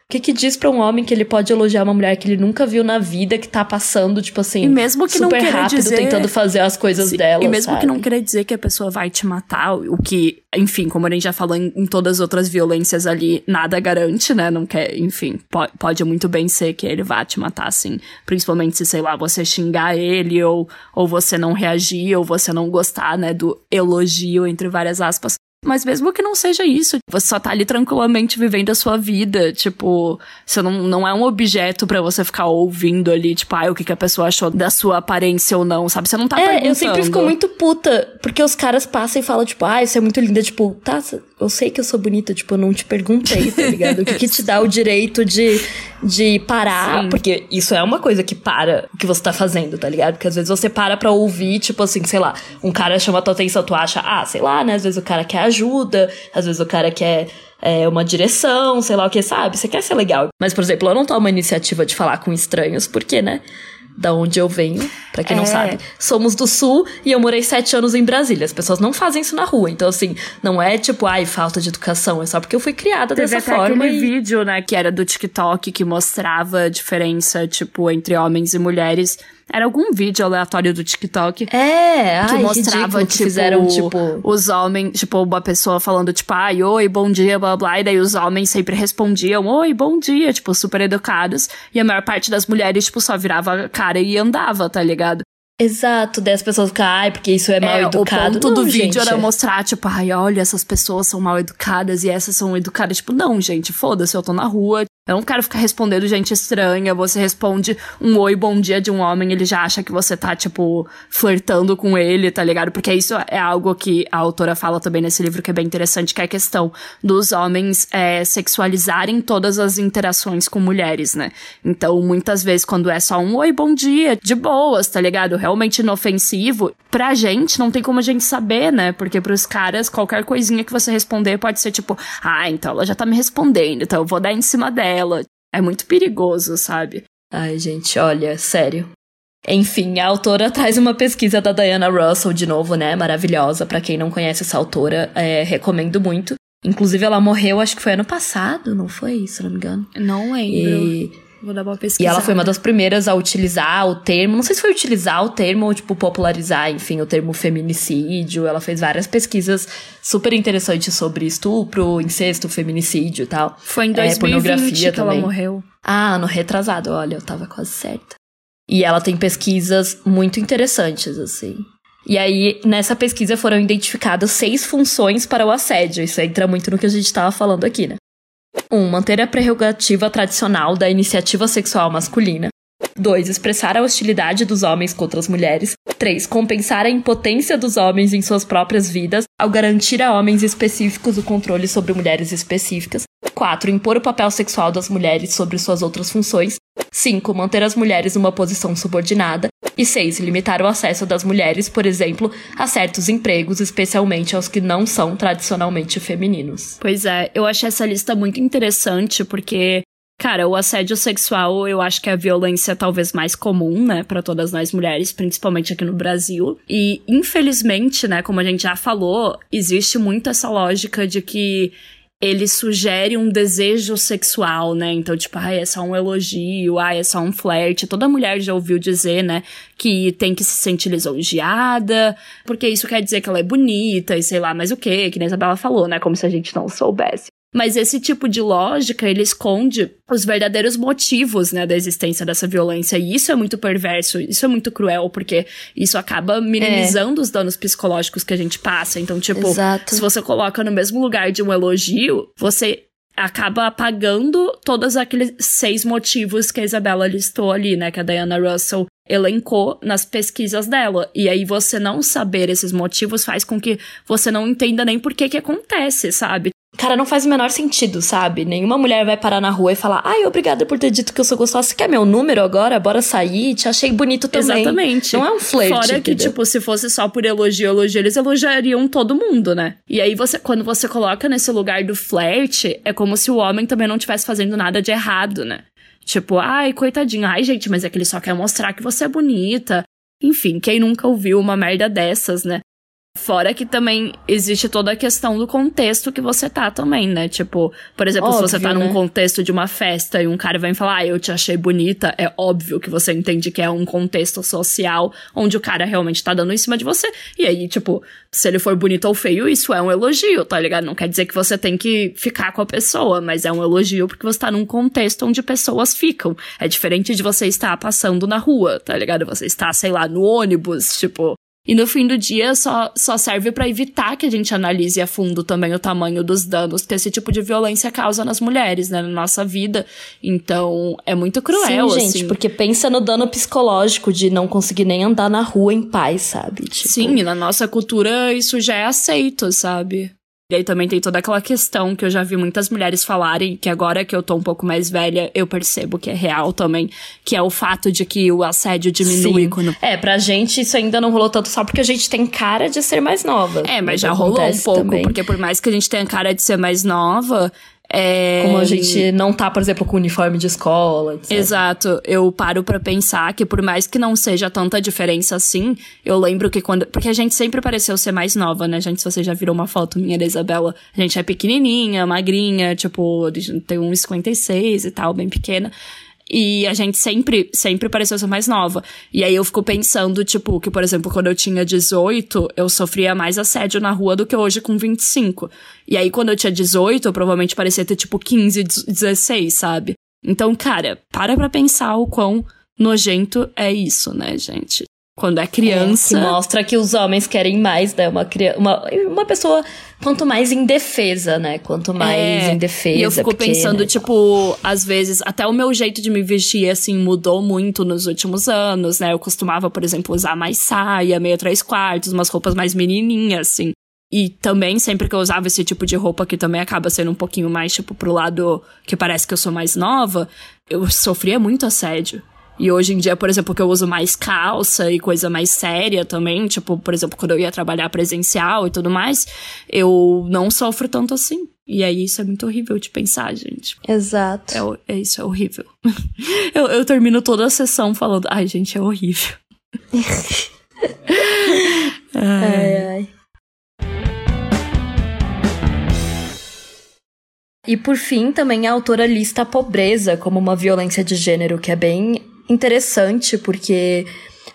o que, que diz para um homem que ele pode elogiar uma mulher que ele nunca viu na vida, que tá passando, tipo assim, e mesmo que super não rápido, dizer... tentando fazer as coisas Sim, dela. E mesmo sabe? que não queira dizer que a pessoa vai te matar, o que, enfim, como a gente já falou em, em todas as outras violências ali, nada garante, né? Não quer, enfim, pode, pode muito bem ser que ele vá te matar, assim. Principalmente se, sei lá, você xingar ele, ou, ou você não reagir, ou você não gostar, né, do elogio, entre várias aspas. Mas mesmo que não seja isso, você só tá ali tranquilamente vivendo a sua vida, tipo, você não, não é um objeto para você ficar ouvindo ali, tipo, ah, o que, que a pessoa achou da sua aparência ou não, sabe? Você não tá é, perguntando. eu sempre fico muito puta, porque os caras passam e falam, tipo, ah, isso é muito linda, tipo, tá, eu sei que eu sou bonita, tipo, eu não te perguntei, tá ligado? O que, que te dá o direito de, de parar? Sim. Porque isso é uma coisa que para o que você tá fazendo, tá ligado? Porque às vezes você para pra ouvir, tipo assim, sei lá, um cara chama a tua atenção, tu acha, ah, sei lá, né? Às vezes o cara quer ajuda, às vezes o cara quer é, uma direção, sei lá o que, sabe? Você quer ser legal. Mas, por exemplo, eu não tomo a iniciativa de falar com estranhos, porque, né? Da onde eu venho, para quem é. não sabe. Somos do sul e eu morei sete anos em Brasília. As pessoas não fazem isso na rua. Então, assim, não é tipo, ai, falta de educação. É só porque eu fui criada Teve dessa até forma. aquele e... vídeo, né, que era do TikTok que mostrava a diferença, tipo, entre homens e mulheres. Era algum vídeo aleatório do TikTok. É, que ai, mostrava, ridículo, que tipo, fizeram, tipo... os homens, tipo, uma pessoa falando, tipo, ai, oi, bom dia, blá blá, e daí os homens sempre respondiam, oi, bom dia, tipo, super educados, e a maior parte das mulheres, tipo, só virava a cara e andava, tá ligado? Exato, daí as pessoas ficam, ai, porque isso é mal É, educado. O ponto Não, do vídeo gente, era mostrar, tipo, ai, olha, essas pessoas são mal educadas e essas são educadas. Tipo, não, gente, foda-se, eu tô na rua. Eu não quero ficar respondendo gente estranha. Você responde um oi, bom dia de um homem, ele já acha que você tá, tipo, flertando com ele, tá ligado? Porque isso é algo que a autora fala também nesse livro que é bem interessante, que é a questão dos homens é, sexualizarem todas as interações com mulheres, né? Então, muitas vezes, quando é só um oi, bom dia, de boas, tá ligado? Realmente inofensivo, pra gente não tem como a gente saber, né? Porque pros caras, qualquer coisinha que você responder pode ser tipo, ah, então ela já tá me respondendo, então eu vou dar em cima dela. É muito perigoso, sabe? Ai, gente, olha, sério. Enfim, a autora traz uma pesquisa da Diana Russell de novo, né? Maravilhosa. Pra quem não conhece essa autora, é, recomendo muito. Inclusive, ela morreu, acho que foi ano passado, não foi? Se não me engano. Não lembro. E, Vou dar uma pesquisa. e ela foi uma das primeiras a utilizar o termo. Não sei se foi utilizar o termo ou, tipo, popularizar, enfim, o termo feminicídio. Ela fez várias pesquisas super interessantes sobre estupro, incesto, feminicídio e tal. Foi em É, 2020 pornografia que ela também. morreu. Ah, ano retrasado, olha, eu tava quase certa. E ela tem pesquisas muito interessantes, assim. E aí, nessa pesquisa foram identificadas seis funções para o assédio. Isso entra muito no que a gente tava falando aqui, né? 1. Um, manter a prerrogativa tradicional da iniciativa sexual masculina. 2. Expressar a hostilidade dos homens contra as mulheres. 3. Compensar a impotência dos homens em suas próprias vidas ao garantir a homens específicos o controle sobre mulheres específicas. 4. Impor o papel sexual das mulheres sobre suas outras funções. 5. Manter as mulheres numa posição subordinada. E 6. Limitar o acesso das mulheres, por exemplo, a certos empregos, especialmente aos que não são tradicionalmente femininos. Pois é, eu achei essa lista muito interessante porque, cara, o assédio sexual eu acho que é a violência talvez mais comum, né, para todas nós mulheres, principalmente aqui no Brasil. E infelizmente, né, como a gente já falou, existe muito essa lógica de que ele sugere um desejo sexual, né? Então, tipo, ai, é só um elogio, ai, é só um flerte. Toda mulher já ouviu dizer, né, que tem que se sentir lisonjeada, porque isso quer dizer que ela é bonita e sei lá mais o quê, que nem a Isabela falou, né? Como se a gente não soubesse. Mas esse tipo de lógica, ele esconde os verdadeiros motivos, né, da existência dessa violência. E isso é muito perverso, isso é muito cruel, porque isso acaba minimizando os danos psicológicos que a gente passa. Então, tipo, Exato. se você coloca no mesmo lugar de um elogio, você acaba apagando todos aqueles seis motivos que a Isabela listou ali, né, que a Diana Russell elencou nas pesquisas dela. E aí você não saber esses motivos faz com que você não entenda nem por que que acontece, sabe? Cara, não faz o menor sentido, sabe? Nenhuma mulher vai parar na rua e falar: Ai, obrigada por ter dito que eu sou gostosa. Você quer meu número agora? Bora sair? Te achei bonito também. Exatamente. Não é um flerte. Fora que, entendeu? tipo, se fosse só por elogio, elogio, eles elogiariam todo mundo, né? E aí, você, quando você coloca nesse lugar do flerte, é como se o homem também não estivesse fazendo nada de errado, né? Tipo, ai, coitadinho. Ai, gente, mas é que ele só quer mostrar que você é bonita. Enfim, quem nunca ouviu uma merda dessas, né? Fora que também existe toda a questão do contexto que você tá também, né? Tipo, por exemplo, se você Óbvio, tá num né? contexto de uma festa e um cara vem falar, ah, eu te achei bonita, é óbvio que você entende que é um contexto social onde o cara realmente tá dando em cima de você. E aí, tipo, se ele for bonito ou feio, isso é um elogio, tá ligado? Não quer dizer que você tem que ficar com a pessoa, mas é um elogio porque você tá num contexto onde pessoas ficam. É diferente de você estar passando na rua, tá ligado? Você está, sei lá, no ônibus, tipo. E no fim do dia só, só serve pra evitar que a gente analise a fundo também o tamanho dos danos que esse tipo de violência causa nas mulheres, né, na nossa vida. Então, é muito cruel, Sim, gente, assim. porque pensa no dano psicológico de não conseguir nem andar na rua em paz, sabe? Tipo, Sim, na nossa cultura isso já é aceito, sabe? E aí também tem toda aquela questão que eu já vi muitas mulheres falarem, que agora que eu tô um pouco mais velha, eu percebo que é real também, que é o fato de que o assédio diminui Sim. quando. É, pra gente isso ainda não rolou tanto só porque a gente tem cara de ser mais nova. É, mas já rolou um pouco, também. porque por mais que a gente tenha cara de ser mais nova, é. Como a gente não tá, por exemplo, com uniforme de escola, etc. Exato, eu paro pra pensar que por mais que não seja tanta diferença assim, eu lembro que quando. Porque a gente sempre pareceu ser mais nova, né? Gente, se você já virou uma foto minha da Isabela, a gente é pequenininha, magrinha, tipo, tem uns 56 e tal, bem pequena. E a gente sempre, sempre pareceu ser mais nova. E aí eu fico pensando, tipo, que, por exemplo, quando eu tinha 18, eu sofria mais assédio na rua do que hoje com 25. E aí, quando eu tinha 18, eu provavelmente parecia ter, tipo, 15, 16, sabe? Então, cara, para pra pensar o quão nojento é isso, né, gente? Quando é criança. É, que mostra que os homens querem mais, né? Uma, uma, uma pessoa, quanto mais indefesa, né? Quanto mais é, indefesa. E eu fico porque, pensando, né? tipo, às vezes, até o meu jeito de me vestir, assim, mudou muito nos últimos anos, né? Eu costumava, por exemplo, usar mais saia, meia três quartos, umas roupas mais menininhas, assim. E também, sempre que eu usava esse tipo de roupa, que também acaba sendo um pouquinho mais, tipo, pro lado que parece que eu sou mais nova, eu sofria muito assédio. E hoje em dia, por exemplo, que eu uso mais calça e coisa mais séria também, tipo, por exemplo, quando eu ia trabalhar presencial e tudo mais, eu não sofro tanto assim. E aí isso é muito horrível de pensar, gente. Exato. É, é isso, é horrível. eu, eu termino toda a sessão falando, ai, gente, é horrível. ai, ai. E por fim, também a autora lista a pobreza como uma violência de gênero que é bem interessante, porque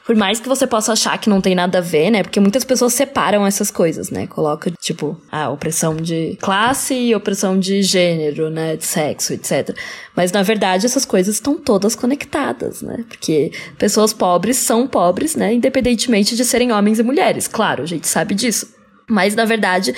por mais que você possa achar que não tem nada a ver, né? Porque muitas pessoas separam essas coisas, né? Coloca, tipo, a opressão de classe e opressão de gênero, né? De sexo, etc. Mas na verdade essas coisas estão todas conectadas, né? Porque pessoas pobres são pobres, né? Independentemente de serem homens e mulheres. Claro, a gente sabe disso. Mas na verdade.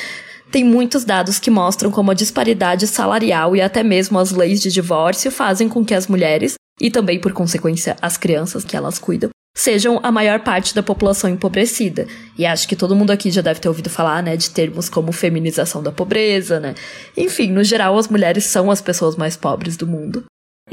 Tem muitos dados que mostram como a disparidade salarial e até mesmo as leis de divórcio fazem com que as mulheres e também, por consequência, as crianças que elas cuidam, sejam a maior parte da população empobrecida. E acho que todo mundo aqui já deve ter ouvido falar, né, de termos como feminização da pobreza, né? Enfim, no geral, as mulheres são as pessoas mais pobres do mundo.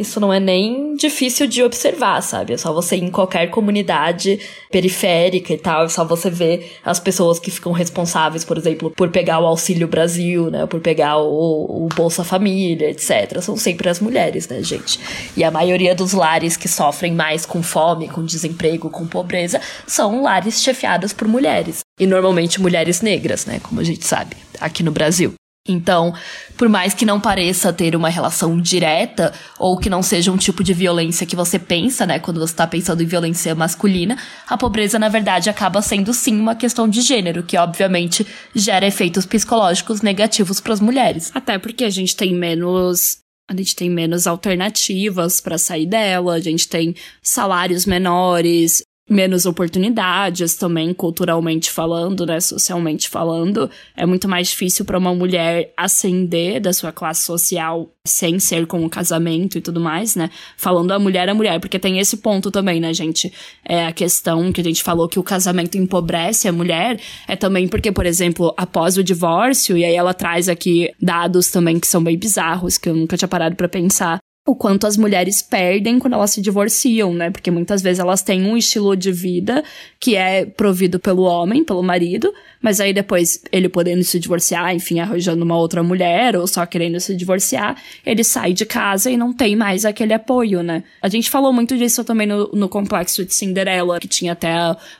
Isso não é nem difícil de observar, sabe? É só você ir em qualquer comunidade periférica e tal, é só você ver as pessoas que ficam responsáveis, por exemplo, por pegar o Auxílio Brasil, né? Por pegar o, o Bolsa Família, etc. São sempre as mulheres, né, gente? E a maioria dos lares que sofrem mais com fome, com desemprego, com pobreza, são lares chefiados por mulheres. E normalmente mulheres negras, né? Como a gente sabe, aqui no Brasil. Então, por mais que não pareça ter uma relação direta, ou que não seja um tipo de violência que você pensa, né, quando você está pensando em violência masculina, a pobreza, na verdade, acaba sendo sim uma questão de gênero, que obviamente gera efeitos psicológicos negativos para as mulheres. Até porque a gente tem menos a gente tem menos alternativas para sair dela, a gente tem salários menores, menos oportunidades também, culturalmente falando, né, socialmente falando. É muito mais difícil para uma mulher ascender da sua classe social sem ser com o casamento e tudo mais, né? Falando a mulher a mulher, porque tem esse ponto também, né, gente? É a questão que a gente falou que o casamento empobrece a mulher, é também porque, por exemplo, após o divórcio, e aí ela traz aqui dados também que são bem bizarros, que eu nunca tinha parado para pensar, o quanto as mulheres perdem quando elas se divorciam, né? Porque muitas vezes elas têm um estilo de vida que é provido pelo homem, pelo marido, mas aí depois ele podendo se divorciar, enfim, arranjando uma outra mulher ou só querendo se divorciar, ele sai de casa e não tem mais aquele apoio, né? A gente falou muito disso também no, no complexo de Cinderela, que tinha até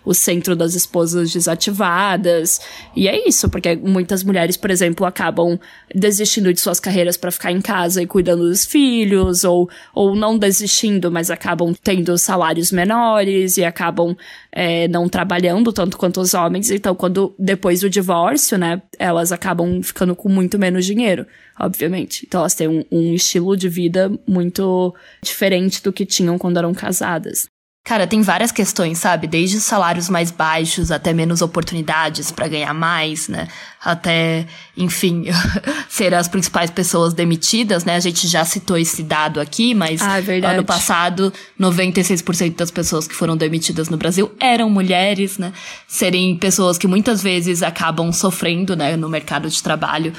o centro das esposas desativadas. E é isso, porque muitas mulheres, por exemplo, acabam desistindo de suas carreiras para ficar em casa e cuidando dos filhos, ou, ou não desistindo, mas acabam tendo salários menores e acabam é, não trabalhando tanto quanto os homens. Então, quando depois do divórcio, né, elas acabam ficando com muito menos dinheiro, obviamente. Então, elas têm um, um estilo de vida muito diferente do que tinham quando eram casadas. Cara, tem várias questões, sabe? Desde salários mais baixos até menos oportunidades para ganhar mais, né? Até, enfim, ser as principais pessoas demitidas, né? A gente já citou esse dado aqui, mas ah, é ano passado, 96% das pessoas que foram demitidas no Brasil eram mulheres, né? Serem pessoas que muitas vezes acabam sofrendo, né, no mercado de trabalho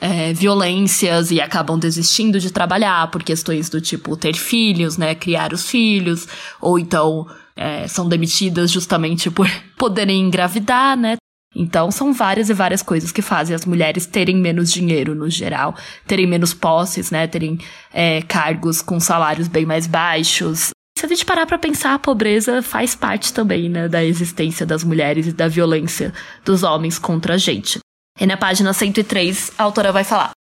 é, violências e acabam desistindo de trabalhar por questões do tipo ter filhos, né? Criar os filhos, ou então é, são demitidas justamente por poderem engravidar, né? Então, são várias e várias coisas que fazem as mulheres terem menos dinheiro no geral, terem menos posses, né? Terem é, cargos com salários bem mais baixos. Se a gente parar para pensar, a pobreza faz parte também, né, da existência das mulheres e da violência dos homens contra a gente. E na página 103, a autora vai falar.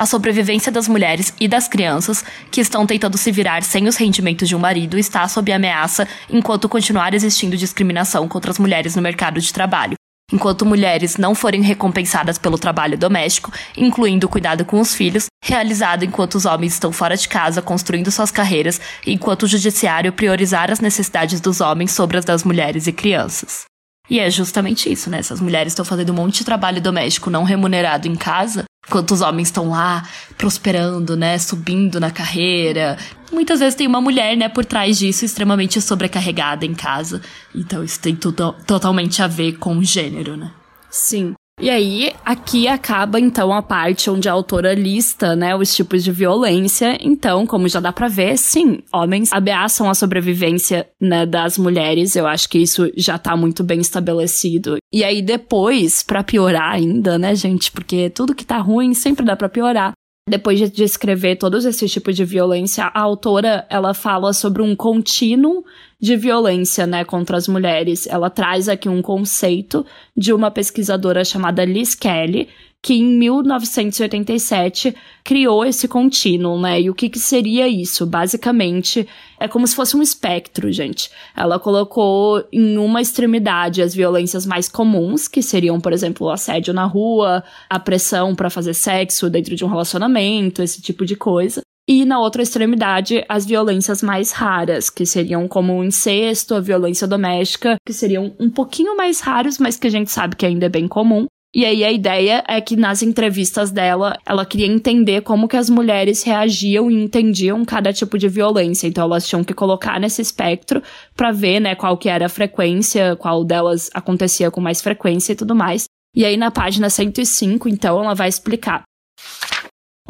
A sobrevivência das mulheres e das crianças que estão tentando se virar sem os rendimentos de um marido está sob ameaça enquanto continuar existindo discriminação contra as mulheres no mercado de trabalho. Enquanto mulheres não forem recompensadas pelo trabalho doméstico, incluindo o cuidado com os filhos, realizado enquanto os homens estão fora de casa construindo suas carreiras, enquanto o judiciário priorizar as necessidades dos homens sobre as das mulheres e crianças. E é justamente isso, né? Essas mulheres estão fazendo um monte de trabalho doméstico não remunerado em casa, enquanto os homens estão lá prosperando, né? Subindo na carreira. Muitas vezes tem uma mulher, né, por trás disso, extremamente sobrecarregada em casa. Então isso tem tudo totalmente a ver com o gênero, né? Sim. E aí, aqui acaba então a parte onde a autora lista, né, os tipos de violência. Então, como já dá para ver, sim, homens ameaçam a sobrevivência, né, das mulheres. Eu acho que isso já tá muito bem estabelecido. E aí depois, para piorar ainda, né, gente, porque tudo que tá ruim sempre dá para piorar. Depois de descrever todos esses tipos de violência, a autora ela fala sobre um contínuo de violência, né, contra as mulheres. Ela traz aqui um conceito de uma pesquisadora chamada Liz Kelly, que em 1987 criou esse contínuo, né? E o que, que seria isso? Basicamente, é como se fosse um espectro, gente. Ela colocou em uma extremidade as violências mais comuns, que seriam, por exemplo, o assédio na rua, a pressão para fazer sexo dentro de um relacionamento, esse tipo de coisa. E na outra extremidade, as violências mais raras, que seriam como o incesto, a violência doméstica, que seriam um pouquinho mais raros, mas que a gente sabe que ainda é bem comum. E aí a ideia é que nas entrevistas dela, ela queria entender como que as mulheres reagiam e entendiam cada tipo de violência. Então elas tinham que colocar nesse espectro para ver, né, qual que era a frequência, qual delas acontecia com mais frequência e tudo mais. E aí na página 105, então, ela vai explicar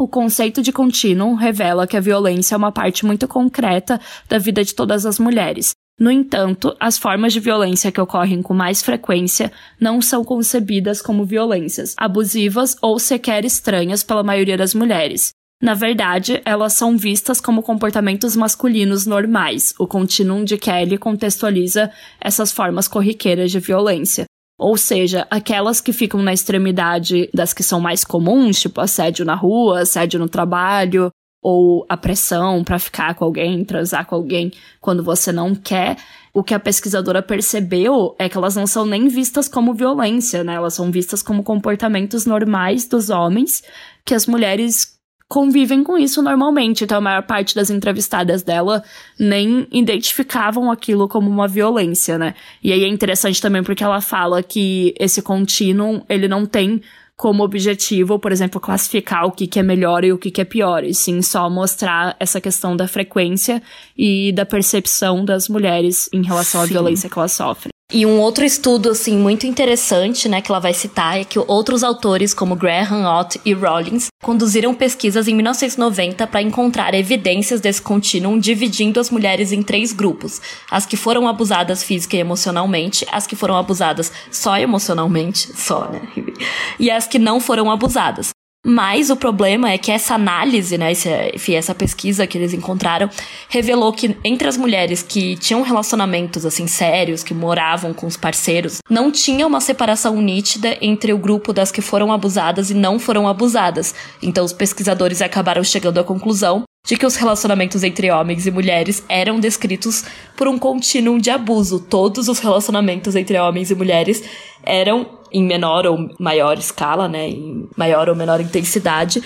o conceito de contínuo revela que a violência é uma parte muito concreta da vida de todas as mulheres. No entanto, as formas de violência que ocorrem com mais frequência não são concebidas como violências abusivas ou sequer estranhas pela maioria das mulheres. Na verdade, elas são vistas como comportamentos masculinos normais. O contínuo de Kelly contextualiza essas formas corriqueiras de violência, ou seja, aquelas que ficam na extremidade das que são mais comuns, tipo assédio na rua, assédio no trabalho, ou a pressão para ficar com alguém, transar com alguém quando você não quer. O que a pesquisadora percebeu é que elas não são nem vistas como violência, né? Elas são vistas como comportamentos normais dos homens que as mulheres convivem com isso normalmente. Então, a maior parte das entrevistadas dela nem identificavam aquilo como uma violência, né? E aí é interessante também porque ela fala que esse contínuo, ele não tem como objetivo, por exemplo, classificar o que, que é melhor e o que, que é pior, e sim só mostrar essa questão da frequência e da percepção das mulheres em relação sim. à violência que elas sofrem. E um outro estudo, assim, muito interessante, né, que ela vai citar é que outros autores, como Graham, Ott e Rollins, conduziram pesquisas em 1990 para encontrar evidências desse contínuo, dividindo as mulheres em três grupos: as que foram abusadas física e emocionalmente, as que foram abusadas só emocionalmente, só, né, e as que não foram abusadas. Mas o problema é que essa análise, né, enfim, essa pesquisa que eles encontraram, revelou que entre as mulheres que tinham relacionamentos assim sérios, que moravam com os parceiros, não tinha uma separação nítida entre o grupo das que foram abusadas e não foram abusadas. Então os pesquisadores acabaram chegando à conclusão de que os relacionamentos entre homens e mulheres eram descritos por um contínuo de abuso. Todos os relacionamentos entre homens e mulheres eram em menor ou maior escala, né, em maior ou menor intensidade,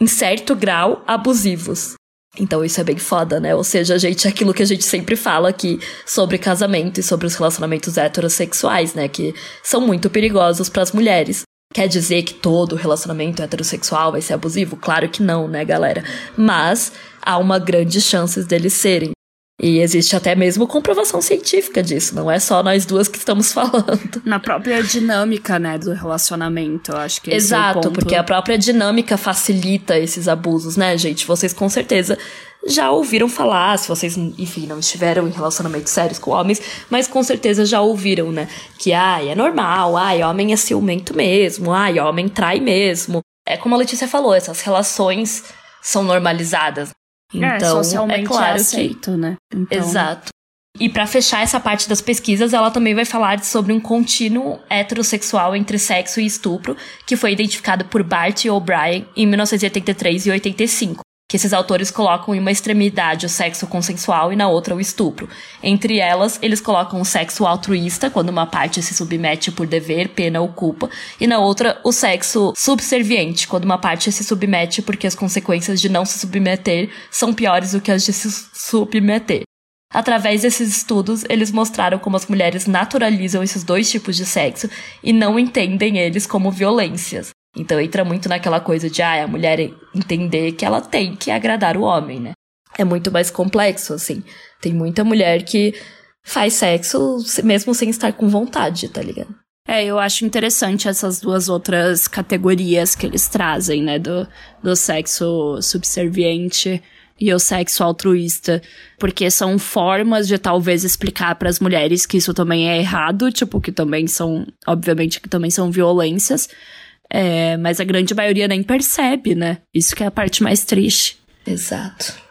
em certo grau abusivos. Então isso é bem foda, né? Ou seja, a gente, aquilo que a gente sempre fala aqui sobre casamento e sobre os relacionamentos heterossexuais, né? Que são muito perigosos para as mulheres. Quer dizer que todo relacionamento heterossexual vai ser abusivo? Claro que não, né, galera? Mas há uma grande chance deles serem. E existe até mesmo comprovação científica disso, não é só nós duas que estamos falando. Na própria dinâmica, né, do relacionamento, eu acho que Exato, é porque a própria dinâmica facilita esses abusos, né, gente? Vocês com certeza já ouviram falar, se vocês, enfim, não estiveram em relacionamentos sérios com homens, mas com certeza já ouviram, né? Que, ai, é normal, ai, homem é ciumento mesmo, ai, homem trai mesmo. É como a Letícia falou, essas relações são normalizadas. É, então, é, socialmente é claro aceito, que... né? Então... Exato. E para fechar essa parte das pesquisas, ela também vai falar sobre um contínuo heterossexual entre sexo e estupro, que foi identificado por Bart e O'Brien em 1983 e 85 que esses autores colocam em uma extremidade o sexo consensual e na outra o estupro. Entre elas, eles colocam o sexo altruísta, quando uma parte se submete por dever, pena ou culpa, e na outra o sexo subserviente, quando uma parte se submete porque as consequências de não se submeter são piores do que as de se submeter. Através desses estudos, eles mostraram como as mulheres naturalizam esses dois tipos de sexo e não entendem eles como violências. Então entra muito naquela coisa de ah, a mulher entender que ela tem que agradar o homem, né? É muito mais complexo, assim. Tem muita mulher que faz sexo mesmo sem estar com vontade, tá ligado? É, eu acho interessante essas duas outras categorias que eles trazem, né? Do, do sexo subserviente e o sexo altruísta, porque são formas de talvez explicar para as mulheres que isso também é errado, tipo, que também são, obviamente, que também são violências, é, mas a grande maioria nem percebe, né? Isso que é a parte mais triste. Exato.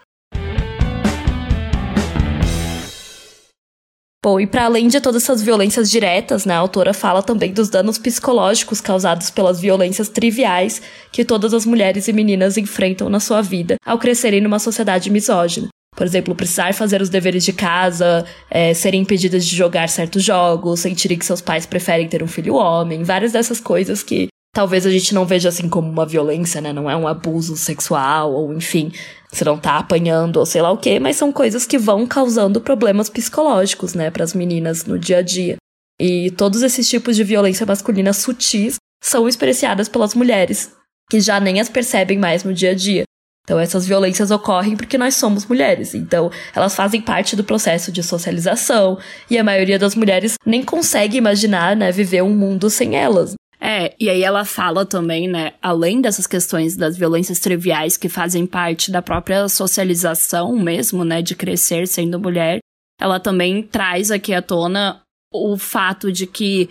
Bom, e para além de todas essas violências diretas, né, a autora fala também dos danos psicológicos causados pelas violências triviais que todas as mulheres e meninas enfrentam na sua vida ao crescerem numa sociedade misógina. Por exemplo, precisar fazer os deveres de casa, é, serem impedidas de jogar certos jogos, sentirem que seus pais preferem ter um filho homem, várias dessas coisas que talvez a gente não veja assim como uma violência, né? Não é um abuso sexual, ou enfim, você não tá apanhando, ou sei lá o quê, mas são coisas que vão causando problemas psicológicos, né, para as meninas no dia a dia. E todos esses tipos de violência masculina sutis são experienciadas pelas mulheres, que já nem as percebem mais no dia a dia. Então, essas violências ocorrem porque nós somos mulheres. Então, elas fazem parte do processo de socialização e a maioria das mulheres nem consegue imaginar, né, viver um mundo sem elas. É, e aí ela fala também, né, além dessas questões das violências triviais que fazem parte da própria socialização mesmo, né, de crescer sendo mulher, ela também traz aqui à tona o fato de que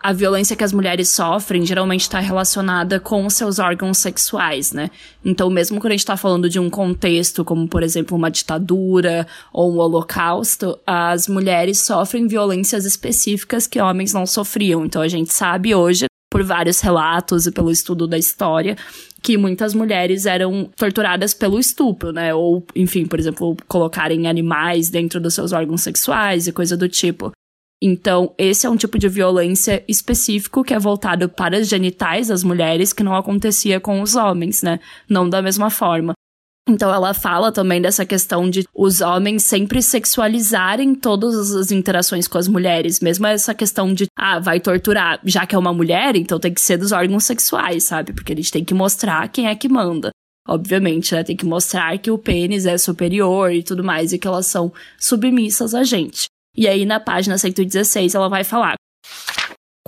a violência que as mulheres sofrem geralmente está relacionada com os seus órgãos sexuais, né? Então, mesmo quando a gente está falando de um contexto, como por exemplo uma ditadura ou um holocausto, as mulheres sofrem violências específicas que homens não sofriam. Então, a gente sabe hoje por vários relatos e pelo estudo da história, que muitas mulheres eram torturadas pelo estupro, né? Ou, enfim, por exemplo, colocarem animais dentro dos seus órgãos sexuais e coisa do tipo. Então, esse é um tipo de violência específico que é voltado para as genitais das mulheres que não acontecia com os homens, né? Não da mesma forma. Então ela fala também dessa questão de os homens sempre sexualizarem todas as interações com as mulheres, mesmo essa questão de ah, vai torturar, já que é uma mulher, então tem que ser dos órgãos sexuais, sabe? Porque a gente tem que mostrar quem é que manda. Obviamente, né? Tem que mostrar que o pênis é superior e tudo mais, e que elas são submissas a gente. E aí, na página 116, ela vai falar: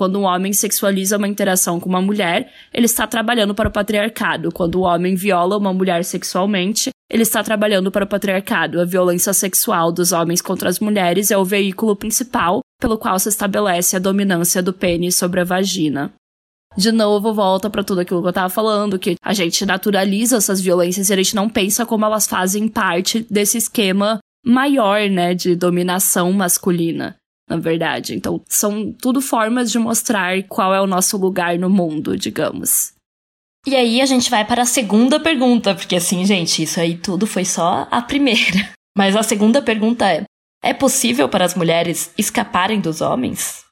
quando um homem sexualiza uma interação com uma mulher, ele está trabalhando para o patriarcado. Quando o homem viola uma mulher sexualmente, ele está trabalhando para o patriarcado. A violência sexual dos homens contra as mulheres é o veículo principal pelo qual se estabelece a dominância do pênis sobre a vagina. De novo, volta para tudo aquilo que eu tava falando, que a gente naturaliza essas violências e a gente não pensa como elas fazem parte desse esquema maior, né, de dominação masculina na verdade. Então, são tudo formas de mostrar qual é o nosso lugar no mundo, digamos. E aí a gente vai para a segunda pergunta, porque assim, gente, isso aí tudo foi só a primeira. Mas a segunda pergunta é: é possível para as mulheres escaparem dos homens?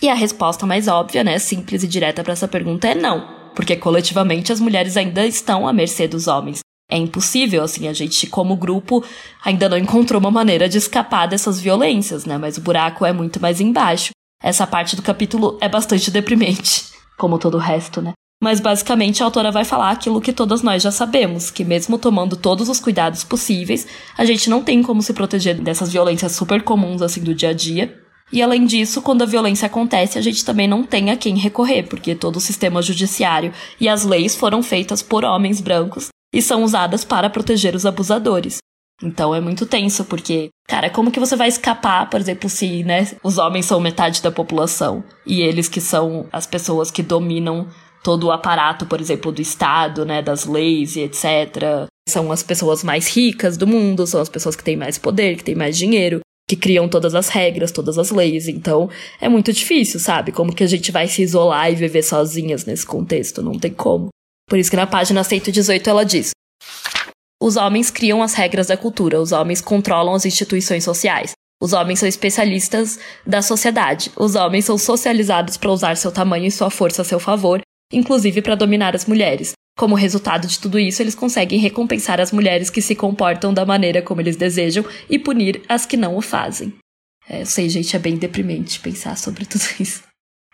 E a resposta mais óbvia, né, simples e direta para essa pergunta é não, porque coletivamente as mulheres ainda estão à mercê dos homens é impossível, assim, a gente, como grupo, ainda não encontrou uma maneira de escapar dessas violências, né? Mas o buraco é muito mais embaixo. Essa parte do capítulo é bastante deprimente, como todo o resto, né? Mas basicamente a autora vai falar aquilo que todas nós já sabemos, que mesmo tomando todos os cuidados possíveis, a gente não tem como se proteger dessas violências super comuns assim do dia a dia. E além disso, quando a violência acontece, a gente também não tem a quem recorrer, porque todo o sistema judiciário e as leis foram feitas por homens brancos e são usadas para proteger os abusadores. Então é muito tenso, porque, cara, como que você vai escapar, por exemplo, se, né, os homens são metade da população e eles que são as pessoas que dominam todo o aparato, por exemplo, do Estado, né, das leis e etc. São as pessoas mais ricas do mundo, são as pessoas que têm mais poder, que têm mais dinheiro, que criam todas as regras, todas as leis. Então, é muito difícil, sabe? Como que a gente vai se isolar e viver sozinhas nesse contexto? Não tem como. Por isso que na página 118 ela diz: Os homens criam as regras da cultura, os homens controlam as instituições sociais. Os homens são especialistas da sociedade. Os homens são socializados para usar seu tamanho e sua força a seu favor, inclusive para dominar as mulheres. Como resultado de tudo isso, eles conseguem recompensar as mulheres que se comportam da maneira como eles desejam e punir as que não o fazem. É, eu sei, gente, é bem deprimente pensar sobre tudo isso.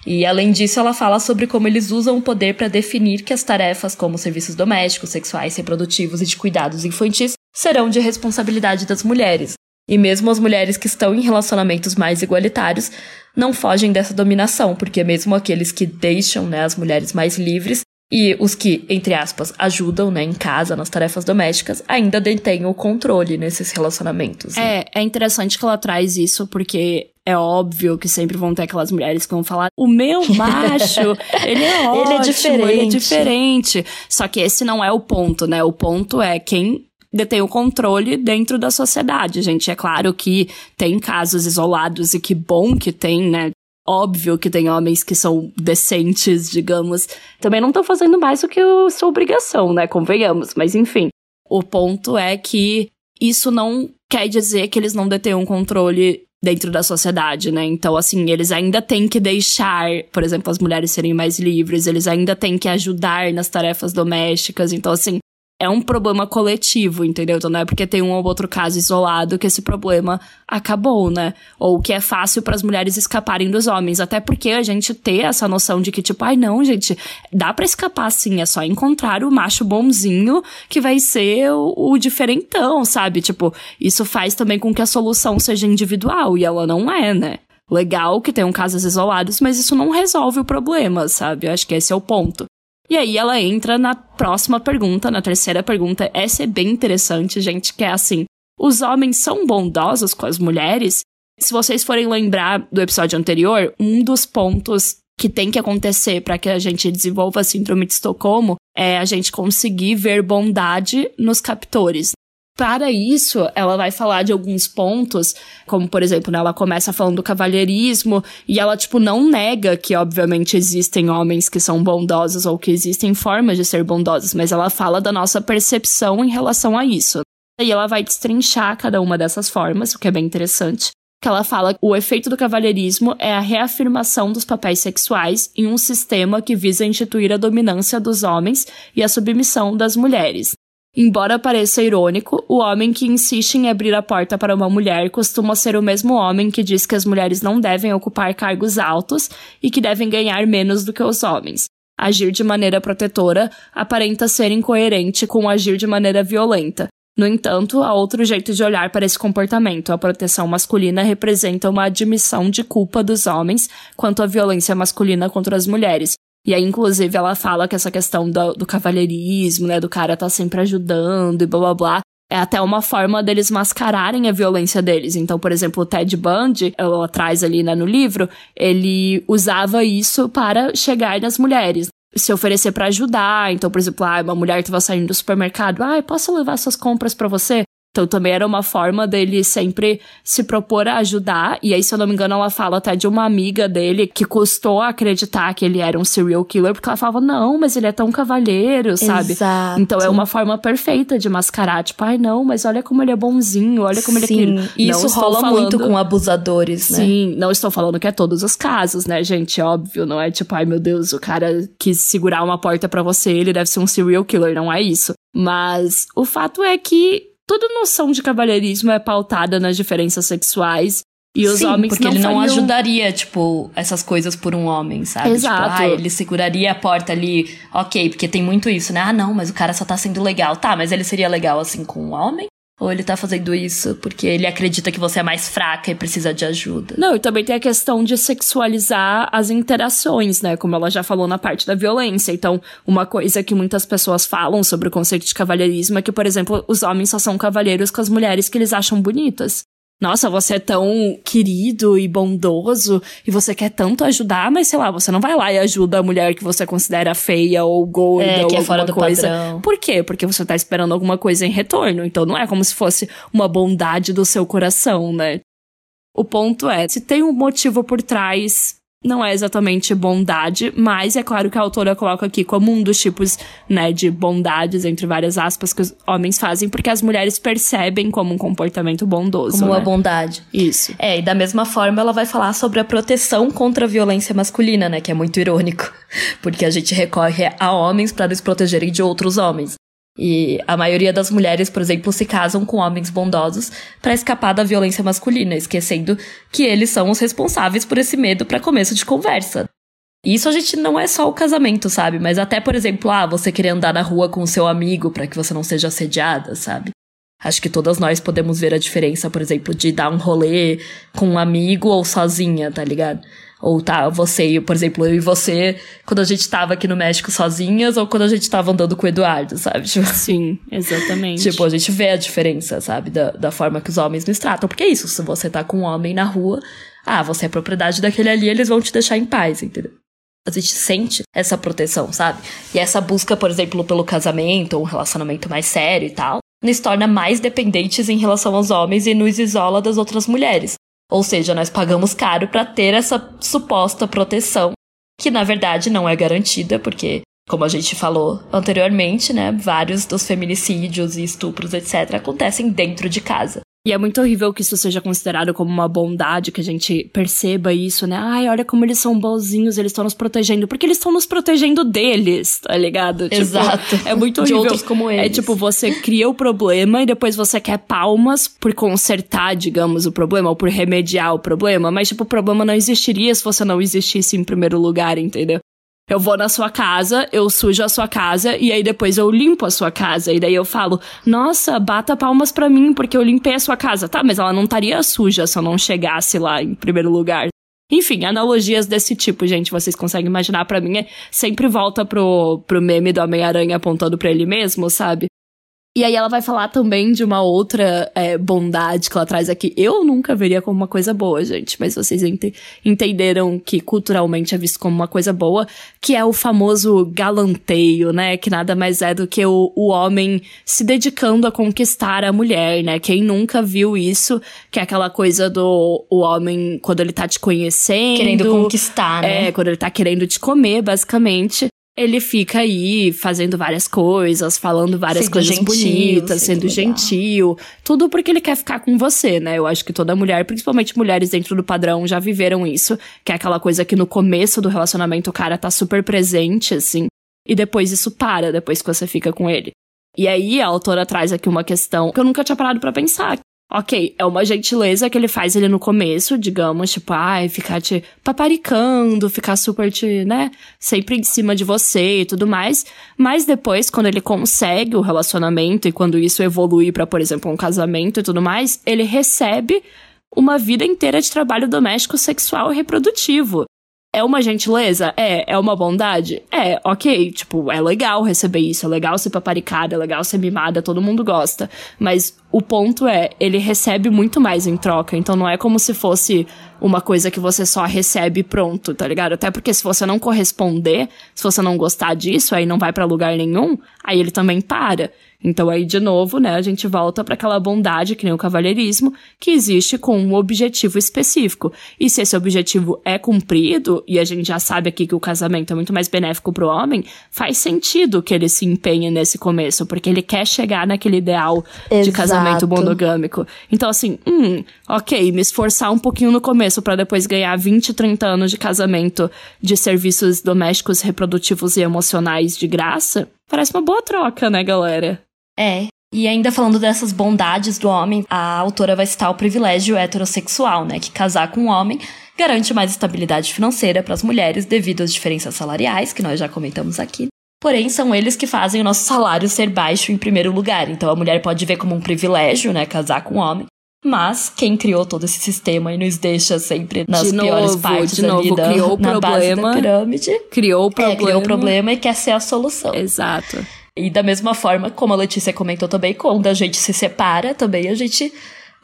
E além disso, ela fala sobre como eles usam o poder para definir que as tarefas, como serviços domésticos, sexuais, reprodutivos e de cuidados infantis, serão de responsabilidade das mulheres, e mesmo as mulheres que estão em relacionamentos mais igualitários não fogem dessa dominação, porque mesmo aqueles que deixam né, as mulheres mais livres e os que, entre aspas, ajudam né, em casa, nas tarefas domésticas, ainda detêm o controle nesses relacionamentos. Né? É, é interessante que ela traz isso, porque é óbvio que sempre vão ter aquelas mulheres que vão falar: o meu macho, ele é ótimo, ele é diferente. Ele é diferente. Só que esse não é o ponto, né? O ponto é quem detém o controle dentro da sociedade, gente. É claro que tem casos isolados e que bom que tem, né? Óbvio que tem homens que são decentes, digamos. Também não estão fazendo mais do que a sua obrigação, né? Convenhamos. Mas enfim, o ponto é que isso não quer dizer que eles não detêm um controle dentro da sociedade, né? Então, assim, eles ainda têm que deixar, por exemplo, as mulheres serem mais livres, eles ainda têm que ajudar nas tarefas domésticas. Então, assim, é um problema coletivo, entendeu? Então não é porque tem um ou outro caso isolado que esse problema acabou, né? Ou que é fácil para as mulheres escaparem dos homens, até porque a gente ter essa noção de que tipo, ai não, gente, dá para escapar sim, é só encontrar o macho bonzinho que vai ser o, o diferentão, sabe? Tipo, isso faz também com que a solução seja individual e ela não é, né? Legal que tenham casos isolados, mas isso não resolve o problema, sabe? Eu acho que esse é o ponto. E aí ela entra na próxima pergunta, na terceira pergunta. Essa é bem interessante, gente, que é assim: os homens são bondosos com as mulheres? Se vocês forem lembrar do episódio anterior, um dos pontos que tem que acontecer para que a gente desenvolva a síndrome de Estocolmo é a gente conseguir ver bondade nos captores. Para isso, ela vai falar de alguns pontos, como por exemplo, né, ela começa falando do cavalheirismo e ela tipo não nega que obviamente existem homens que são bondosos ou que existem formas de ser bondosos, mas ela fala da nossa percepção em relação a isso. E ela vai destrinchar cada uma dessas formas, o que é bem interessante. Que ela fala que o efeito do cavalheirismo é a reafirmação dos papéis sexuais em um sistema que visa instituir a dominância dos homens e a submissão das mulheres. Embora pareça irônico, o homem que insiste em abrir a porta para uma mulher costuma ser o mesmo homem que diz que as mulheres não devem ocupar cargos altos e que devem ganhar menos do que os homens. Agir de maneira protetora aparenta ser incoerente com agir de maneira violenta. No entanto, há outro jeito de olhar para esse comportamento. A proteção masculina representa uma admissão de culpa dos homens quanto à violência masculina contra as mulheres, e aí, inclusive, ela fala que essa questão do, do cavalheirismo, né, do cara tá sempre ajudando e blá blá blá, é até uma forma deles mascararem a violência deles. Então, por exemplo, o Ted Bundy, ela traz ali né, no livro, ele usava isso para chegar nas mulheres. Se oferecer para ajudar. Então, por exemplo, ah, uma mulher estava saindo do supermercado. Ah, posso levar suas compras para você? Então também era uma forma dele sempre se propor a ajudar. E aí, se eu não me engano, ela fala até de uma amiga dele que custou acreditar que ele era um serial killer, porque ela falava, não, mas ele é tão cavalheiro, sabe? Exato. Então é uma forma perfeita de mascarar, tipo, ai não, mas olha como ele é bonzinho, olha como Sim, ele é querido. Isso rola falando... muito com abusadores, né? Sim, não estou falando que é todos os casos, né, gente? Óbvio, não é tipo, ai meu Deus, o cara quis segurar uma porta para você, ele deve ser um serial killer, não é isso. Mas o fato é que toda noção de cavalheirismo é pautada nas diferenças sexuais. E os Sim, homens porque não ele não fariam... ajudaria, tipo, essas coisas por um homem, sabe? Exato. Tipo, ah, ele seguraria a porta ali, ok, porque tem muito isso, né? Ah, não, mas o cara só tá sendo legal. Tá, mas ele seria legal assim com um homem? Ou ele tá fazendo isso porque ele acredita que você é mais fraca e precisa de ajuda? Não, e também tem a questão de sexualizar as interações, né? Como ela já falou na parte da violência. Então, uma coisa que muitas pessoas falam sobre o conceito de cavalheirismo é que, por exemplo, os homens só são cavalheiros com as mulheres que eles acham bonitas nossa, você é tão querido e bondoso e você quer tanto ajudar, mas sei lá, você não vai lá e ajuda a mulher que você considera feia ou gorda é, ou que é fora do coisa. Padrão. Por quê? Porque você tá esperando alguma coisa em retorno. Então não é como se fosse uma bondade do seu coração, né? O ponto é, se tem um motivo por trás, não é exatamente bondade, mas é claro que a autora coloca aqui como um dos tipos, né, de bondades, entre várias aspas, que os homens fazem, porque as mulheres percebem como um comportamento bondoso. Como né? uma bondade. Isso. É, e da mesma forma ela vai falar sobre a proteção contra a violência masculina, né, que é muito irônico, porque a gente recorre a homens para nos protegerem de outros homens. E a maioria das mulheres, por exemplo, se casam com homens bondosos para escapar da violência masculina, esquecendo que eles são os responsáveis por esse medo para começo de conversa. Isso a gente não é só o casamento, sabe? Mas até, por exemplo, ah, você querer andar na rua com o seu amigo para que você não seja assediada, sabe? Acho que todas nós podemos ver a diferença, por exemplo, de dar um rolê com um amigo ou sozinha, tá ligado? Ou tá, você e, por exemplo, eu e você, quando a gente tava aqui no México sozinhas, ou quando a gente tava andando com o Eduardo, sabe? Tipo, Sim, exatamente. tipo, a gente vê a diferença, sabe? Da, da forma que os homens nos tratam. Porque é isso, se você tá com um homem na rua, ah, você é propriedade daquele ali, eles vão te deixar em paz, entendeu? A gente sente essa proteção, sabe? E essa busca, por exemplo, pelo casamento ou um relacionamento mais sério e tal, nos torna mais dependentes em relação aos homens e nos isola das outras mulheres. Ou seja, nós pagamos caro para ter essa suposta proteção, que na verdade não é garantida, porque, como a gente falou anteriormente, né, vários dos feminicídios e estupros, etc., acontecem dentro de casa. E é muito horrível que isso seja considerado como uma bondade, que a gente perceba isso, né? Ai, olha como eles são bonzinhos, eles estão nos protegendo. Porque eles estão nos protegendo deles, tá ligado? Tipo, Exato. é muito De horrível. outros como É eles. tipo, você cria o problema e depois você quer palmas por consertar, digamos, o problema, ou por remediar o problema. Mas, tipo, o problema não existiria se você não existisse em primeiro lugar, entendeu? Eu vou na sua casa, eu sujo a sua casa e aí depois eu limpo a sua casa. E daí eu falo, nossa, bata palmas pra mim porque eu limpei a sua casa. Tá, mas ela não estaria suja se eu não chegasse lá em primeiro lugar. Enfim, analogias desse tipo, gente, vocês conseguem imaginar pra mim, é, sempre volta pro, pro meme do Homem-Aranha apontando pra ele mesmo, sabe? E aí ela vai falar também de uma outra é, bondade que ela traz aqui. Eu nunca veria como uma coisa boa, gente, mas vocês ente entenderam que culturalmente é visto como uma coisa boa, que é o famoso galanteio, né? Que nada mais é do que o, o homem se dedicando a conquistar a mulher, né? Quem nunca viu isso, que é aquela coisa do o homem quando ele tá te conhecendo. Querendo conquistar, né? É, quando ele tá querendo te comer, basicamente. Ele fica aí fazendo várias coisas, falando várias Sendo coisas gentil, bonitas, sendo legal. gentil. Tudo porque ele quer ficar com você, né? Eu acho que toda mulher, principalmente mulheres dentro do padrão, já viveram isso. Que é aquela coisa que no começo do relacionamento o cara tá super presente, assim. E depois isso para, depois que você fica com ele. E aí a autora traz aqui uma questão que eu nunca tinha parado pra pensar. Ok, é uma gentileza que ele faz ele no começo, digamos, tipo, ai, ficar te paparicando, ficar super te, né, sempre em cima de você e tudo mais. Mas depois, quando ele consegue o relacionamento e quando isso evolui pra, por exemplo, um casamento e tudo mais, ele recebe uma vida inteira de trabalho doméstico, sexual e reprodutivo. É uma gentileza? É. É uma bondade? É, ok. Tipo, é legal receber isso, é legal ser paparicada, é legal ser mimada, todo mundo gosta. Mas o ponto é, ele recebe muito mais em troca. Então não é como se fosse uma coisa que você só recebe pronto, tá ligado? Até porque se você não corresponder, se você não gostar disso, aí não vai pra lugar nenhum, aí ele também para. Então aí de novo, né, a gente volta para aquela bondade que nem o cavalheirismo, que existe com um objetivo específico. E se esse objetivo é cumprido, e a gente já sabe aqui que o casamento é muito mais benéfico pro homem, faz sentido que ele se empenhe nesse começo, porque ele quer chegar naquele ideal de Exato. Casamento monogâmico. Então assim, hum, OK, me esforçar um pouquinho no começo para depois ganhar 20, 30 anos de casamento de serviços domésticos, reprodutivos e emocionais de graça, parece uma boa troca, né, galera? É. E ainda falando dessas bondades do homem, a autora vai citar o privilégio heterossexual, né? Que casar com um homem garante mais estabilidade financeira para as mulheres devido às diferenças salariais, que nós já comentamos aqui. Porém, são eles que fazem o nosso salário ser baixo em primeiro lugar. Então a mulher pode ver como um privilégio, né? Casar com um homem. Mas quem criou todo esse sistema e nos deixa sempre nas De piores novo, partes de novo, da, criou o na base da problema. pirâmide. Criou o problema. É, criou o problema e quer ser a solução. Exato. E da mesma forma, como a Letícia comentou também, quando a gente se separa, também a gente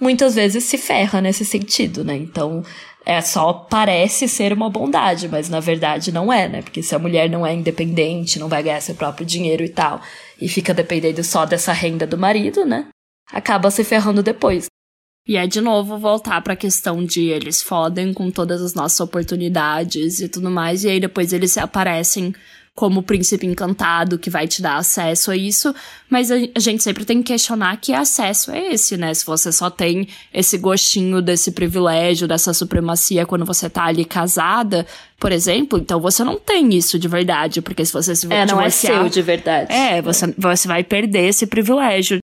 muitas vezes se ferra nesse sentido, né? Então, é só parece ser uma bondade, mas na verdade não é, né? Porque se a mulher não é independente, não vai ganhar seu próprio dinheiro e tal, e fica dependendo só dessa renda do marido, né? Acaba se ferrando depois. E é de novo voltar para a questão de eles fodem com todas as nossas oportunidades e tudo mais, e aí depois eles aparecem como o príncipe encantado que vai te dar acesso a isso, mas a, a gente sempre tem que questionar que acesso é esse, né? Se você só tem esse gostinho desse privilégio, dessa supremacia quando você tá ali casada, por exemplo, então você não tem isso de verdade, porque se você se é, divorciar, não é seu de verdade. É, você, você vai perder esse privilégio.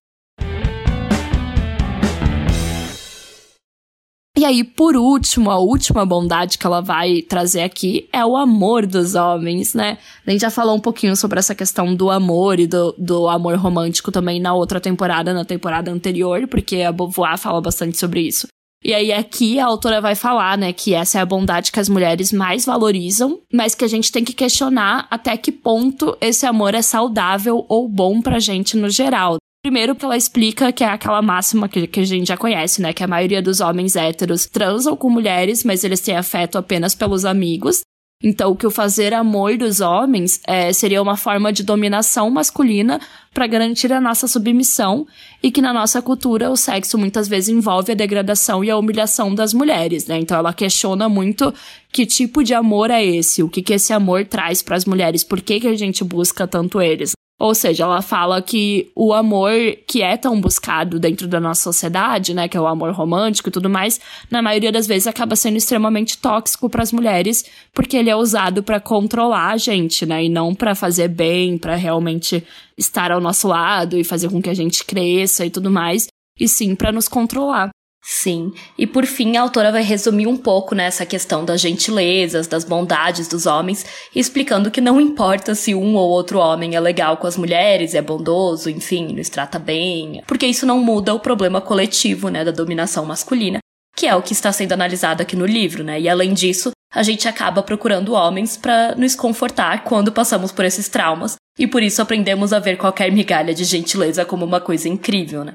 E aí, por último, a última bondade que ela vai trazer aqui é o amor dos homens, né? A gente já falou um pouquinho sobre essa questão do amor e do, do amor romântico também na outra temporada, na temporada anterior, porque a Beauvoir fala bastante sobre isso. E aí aqui a autora vai falar, né, que essa é a bondade que as mulheres mais valorizam, mas que a gente tem que questionar até que ponto esse amor é saudável ou bom pra gente no geral. Primeiro, que ela explica que é aquela máxima que, que a gente já conhece, né? Que a maioria dos homens héteros transam com mulheres, mas eles têm afeto apenas pelos amigos. Então, que o fazer amor dos homens é, seria uma forma de dominação masculina para garantir a nossa submissão e que na nossa cultura o sexo muitas vezes envolve a degradação e a humilhação das mulheres, né? Então, ela questiona muito que tipo de amor é esse, o que, que esse amor traz para as mulheres, por que, que a gente busca tanto eles. Ou seja, ela fala que o amor que é tão buscado dentro da nossa sociedade, né, que é o amor romântico e tudo mais, na maioria das vezes acaba sendo extremamente tóxico para as mulheres, porque ele é usado para controlar a gente, né, e não para fazer bem, para realmente estar ao nosso lado e fazer com que a gente cresça e tudo mais, e sim para nos controlar. Sim. E por fim, a autora vai resumir um pouco nessa questão das gentilezas, das bondades dos homens, explicando que não importa se um ou outro homem é legal com as mulheres, é bondoso, enfim, nos trata bem, porque isso não muda o problema coletivo, né, da dominação masculina, que é o que está sendo analisado aqui no livro, né? E além disso, a gente acaba procurando homens para nos confortar quando passamos por esses traumas, e por isso aprendemos a ver qualquer migalha de gentileza como uma coisa incrível, né?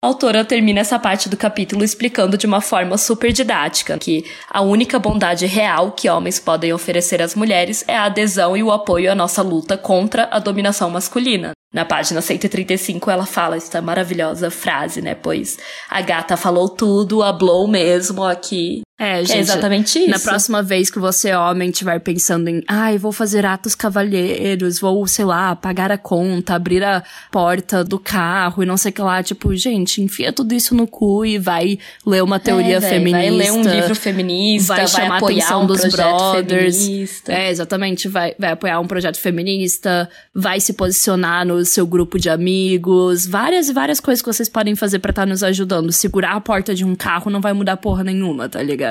A autora termina essa parte do capítulo explicando de uma forma super didática que a única bondade real que homens podem oferecer às mulheres é a adesão e o apoio à nossa luta contra a dominação masculina. Na página 135 ela fala esta maravilhosa frase, né? Pois a gata falou tudo, hablou mesmo aqui. É, gente. É exatamente isso. Na próxima vez que você, homem, estiver pensando em, ai, ah, vou fazer atos cavalheiros, vou, sei lá, pagar a conta, abrir a porta do carro e não sei o que lá, tipo, gente, enfia tudo isso no cu e vai ler uma teoria é, feminista. Vai ler um livro feminista, vai, vai chamar a atenção um dos brothers. Feminista. É, exatamente, vai, vai apoiar um projeto feminista, vai se posicionar no seu grupo de amigos, várias e várias coisas que vocês podem fazer para estar tá nos ajudando. Segurar a porta de um carro não vai mudar porra nenhuma, tá ligado?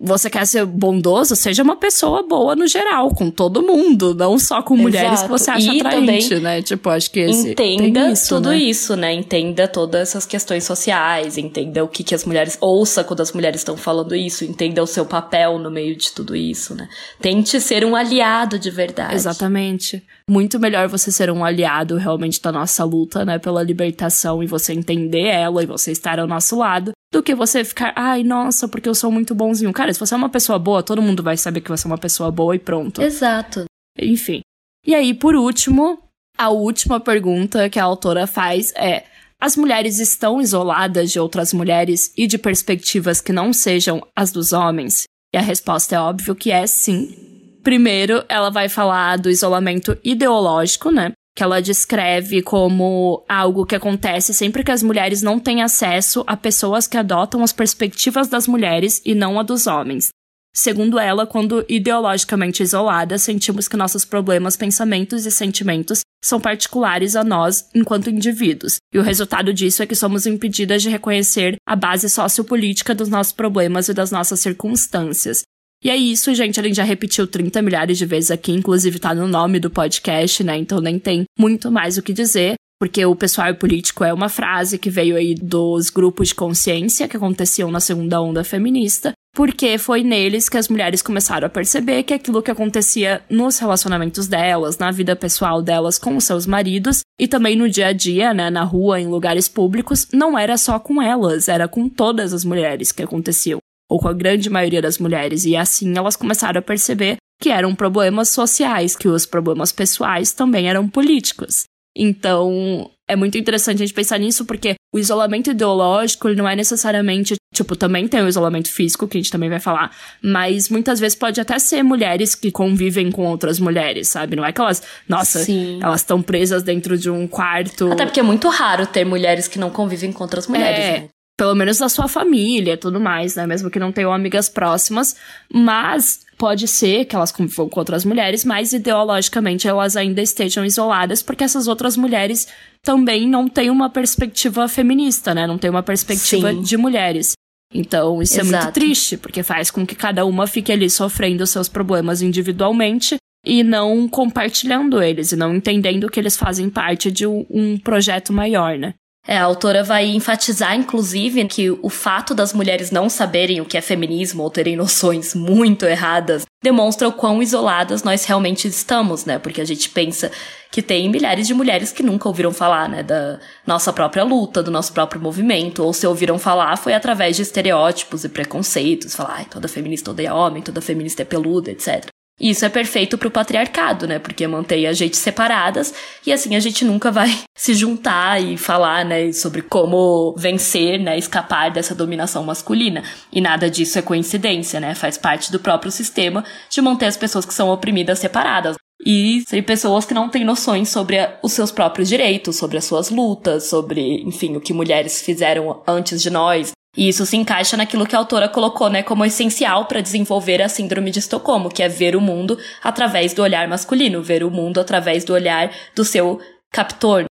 Você quer ser bondoso, seja uma pessoa boa no geral, com todo mundo, não só com mulheres Exato. que você acha e atraente, né? Tipo, acho que esse entenda isso, tudo né? isso, né? Entenda todas essas questões sociais, entenda o que que as mulheres ouça quando as mulheres estão falando isso, entenda o seu papel no meio de tudo isso, né? Tente ser um aliado de verdade. Exatamente. Muito melhor você ser um aliado realmente da nossa luta, né, pela libertação e você entender ela e você estar ao nosso lado, do que você ficar, ai, nossa, porque eu sou muito bonzinho. Cara, se você é uma pessoa boa, todo mundo vai saber que você é uma pessoa boa e pronto. Exato. Enfim. E aí, por último, a última pergunta que a autora faz é: as mulheres estão isoladas de outras mulheres e de perspectivas que não sejam as dos homens? E a resposta é óbvio que é sim. Primeiro, ela vai falar do isolamento ideológico, né? Que ela descreve como algo que acontece sempre que as mulheres não têm acesso a pessoas que adotam as perspectivas das mulheres e não a dos homens. Segundo ela, quando ideologicamente isoladas, sentimos que nossos problemas, pensamentos e sentimentos são particulares a nós enquanto indivíduos, e o resultado disso é que somos impedidas de reconhecer a base sociopolítica dos nossos problemas e das nossas circunstâncias, e é isso, gente. A gente já repetiu 30 milhares de vezes aqui, inclusive tá no nome do podcast, né? Então nem tem muito mais o que dizer. Porque o pessoal político é uma frase que veio aí dos grupos de consciência que aconteciam na segunda onda feminista, porque foi neles que as mulheres começaram a perceber que aquilo que acontecia nos relacionamentos delas, na vida pessoal delas com os seus maridos e também no dia a dia, né, na rua, em lugares públicos, não era só com elas, era com todas as mulheres que aconteciam ou com a grande maioria das mulheres, e assim elas começaram a perceber que eram problemas sociais, que os problemas pessoais também eram políticos. Então, é muito interessante a gente pensar nisso, porque o isolamento ideológico ele não é necessariamente, tipo, também tem o isolamento físico, que a gente também vai falar, mas muitas vezes pode até ser mulheres que convivem com outras mulheres, sabe? Não é que elas, nossa, Sim. elas estão presas dentro de um quarto. Até porque é muito raro ter mulheres que não convivem com outras mulheres, É, né? Pelo menos da sua família e tudo mais, né? Mesmo que não tenham amigas próximas, mas pode ser que elas convivam com outras mulheres, mas ideologicamente elas ainda estejam isoladas, porque essas outras mulheres também não têm uma perspectiva feminista, né? Não tem uma perspectiva Sim. de mulheres. Então, isso é muito Exato. triste, porque faz com que cada uma fique ali sofrendo seus problemas individualmente e não compartilhando eles, e não entendendo que eles fazem parte de um projeto maior, né? É, a autora vai enfatizar, inclusive, que o fato das mulheres não saberem o que é feminismo ou terem noções muito erradas demonstra o quão isoladas nós realmente estamos, né? Porque a gente pensa que tem milhares de mulheres que nunca ouviram falar, né? Da nossa própria luta, do nosso próprio movimento, ou se ouviram falar foi através de estereótipos e preconceitos, falar, ai, toda feminista odeia homem, toda feminista é peluda, etc. Isso é perfeito pro patriarcado, né? Porque mantém a gente separadas e assim a gente nunca vai se juntar e falar, né, sobre como vencer, né, escapar dessa dominação masculina. E nada disso é coincidência, né? Faz parte do próprio sistema de manter as pessoas que são oprimidas separadas. E tem pessoas que não têm noções sobre os seus próprios direitos, sobre as suas lutas, sobre, enfim, o que mulheres fizeram antes de nós. E isso se encaixa naquilo que a autora colocou, né, como essencial para desenvolver a síndrome de Estocolmo, que é ver o mundo através do olhar masculino, ver o mundo através do olhar do seu captor.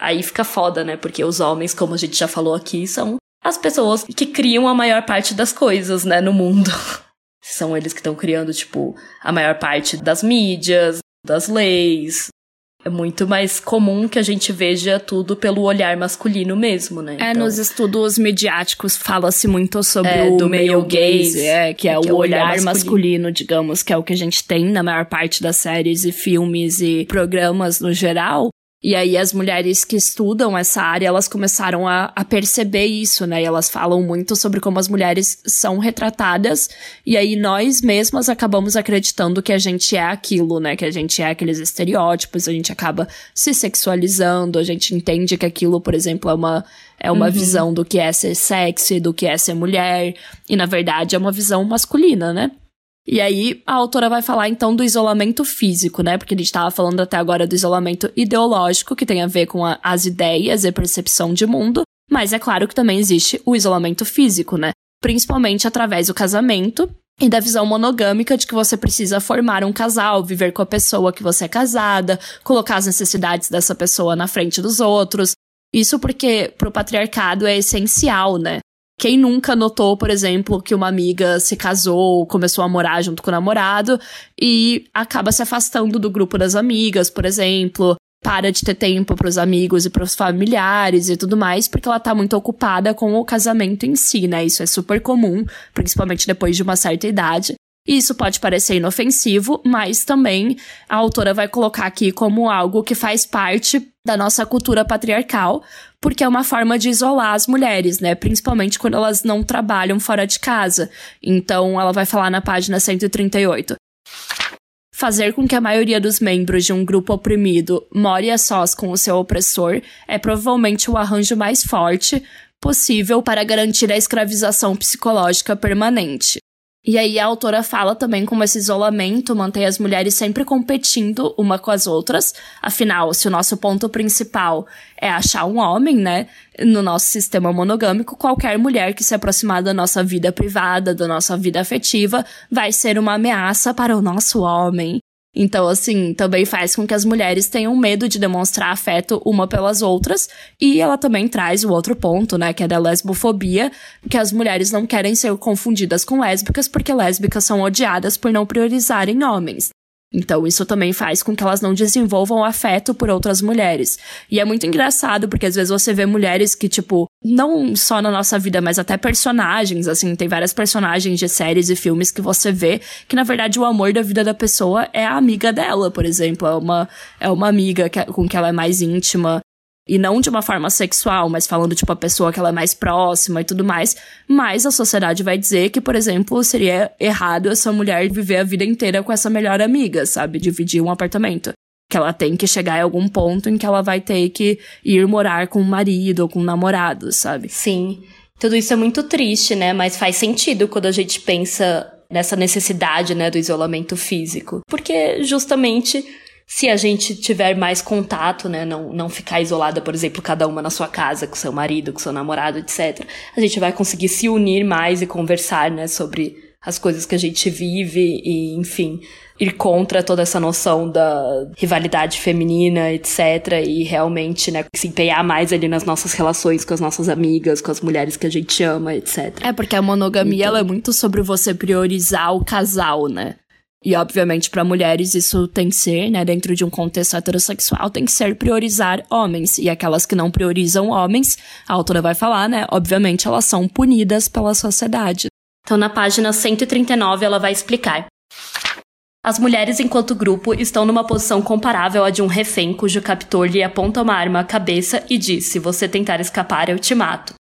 Aí fica foda, né? Porque os homens, como a gente já falou aqui, são as pessoas que criam a maior parte das coisas, né, no mundo. São eles que estão criando, tipo, a maior parte das mídias, das leis. É muito mais comum que a gente veja tudo pelo olhar masculino mesmo, né? É, Então- nos estudos midiáticos fala-se muito sobre É, o do male gaze, gaze, é, que é que o é o olhar olhar masculino. masculino. digamos, que é o que a gente tem na maior parte das séries e filmes e programas no geral. E aí as mulheres que estudam essa área, elas começaram a, a perceber isso, né? E elas falam muito sobre como as mulheres são retratadas. E aí nós mesmas acabamos acreditando que a gente é aquilo, né? Que a gente é aqueles estereótipos, a gente acaba se sexualizando, a gente entende que aquilo, por exemplo, é uma, é uma visão do que é ser sexy, do que é ser mulher. E na verdade é uma visão masculina, né? E aí, a autora vai falar então do isolamento físico, né? Porque a gente tava falando até agora do isolamento ideológico, que tem a ver com a- as ideias e a percepção de mundo. Mas é claro que também existe o isolamento físico, né? Principalmente através do casamento e da visão monogâmica de que você precisa formar um casal, viver com a pessoa que você é casada, colocar as necessidades dessa pessoa na frente dos outros. Isso porque pro patriarcado é essencial, né? Quem nunca notou, por exemplo, que uma amiga se casou, começou a morar junto com o namorado e acaba se afastando do grupo das amigas, por exemplo, para de ter tempo pros amigos e pros familiares e tudo mais, porque ela tá muito ocupada com o casamento em si, né? Isso é super comum, principalmente depois de uma certa idade. E isso pode parecer inofensivo, mas também a autora vai colocar aqui como algo que faz parte da nossa cultura patriarcal, porque é uma forma de isolar as mulheres, né? Principalmente quando elas não trabalham fora de casa. Então, ela vai falar na página 138. Fazer com que a maioria dos membros de um grupo oprimido more a sós com o seu opressor é provavelmente o arranjo mais forte possível para garantir a escravização psicológica permanente. E aí a autora fala também como esse isolamento mantém as mulheres sempre competindo uma com as outras. Afinal, se o nosso ponto principal é achar um homem, né, no nosso sistema monogâmico, qualquer mulher que se aproximar da nossa vida privada, da nossa vida afetiva, vai ser uma ameaça para o nosso homem. Então, assim, também faz com que as mulheres tenham medo de demonstrar afeto uma pelas outras. E ela também traz o outro ponto, né, que é da lesbofobia, que as mulheres não querem ser confundidas com lésbicas porque lésbicas são odiadas por não priorizarem homens. Então, isso também faz com que elas não desenvolvam afeto por outras mulheres. E é muito engraçado, porque às vezes você vê mulheres que, tipo, não só na nossa vida, mas até personagens, assim, tem várias personagens de séries e filmes que você vê que, na verdade, o amor da vida da pessoa é a amiga dela, por exemplo. É uma, é uma amiga que, com que ela é mais íntima. E não de uma forma sexual, mas falando, tipo, a pessoa que ela é mais próxima e tudo mais. Mas a sociedade vai dizer que, por exemplo, seria errado essa mulher viver a vida inteira com essa melhor amiga, sabe? Dividir um apartamento. Que ela tem que chegar em algum ponto em que ela vai ter que ir morar com o marido ou com o namorado, sabe? Sim. Tudo isso é muito triste, né? Mas faz sentido quando a gente pensa nessa necessidade, né, do isolamento físico. Porque justamente se a gente tiver mais contato, né, não, não ficar isolada, por exemplo, cada uma na sua casa, com seu marido, com seu namorado, etc., a gente vai conseguir se unir mais e conversar, né, sobre as coisas que a gente vive e, enfim, ir contra toda essa noção da rivalidade feminina, etc. E realmente, né, se empenhar mais ali nas nossas relações com as nossas amigas, com as mulheres que a gente ama, etc. É porque a monogamia então... ela é muito sobre você priorizar o casal, né? E obviamente para mulheres isso tem que ser, né, dentro de um contexto heterossexual, tem que ser priorizar homens. E aquelas que não priorizam homens, a autora vai falar, né, obviamente elas são punidas pela sociedade. Então na página 139 ela vai explicar. As mulheres, enquanto grupo, estão numa posição comparável à de um refém cujo captor lhe aponta uma arma à cabeça e diz: Se você tentar escapar, eu te mato.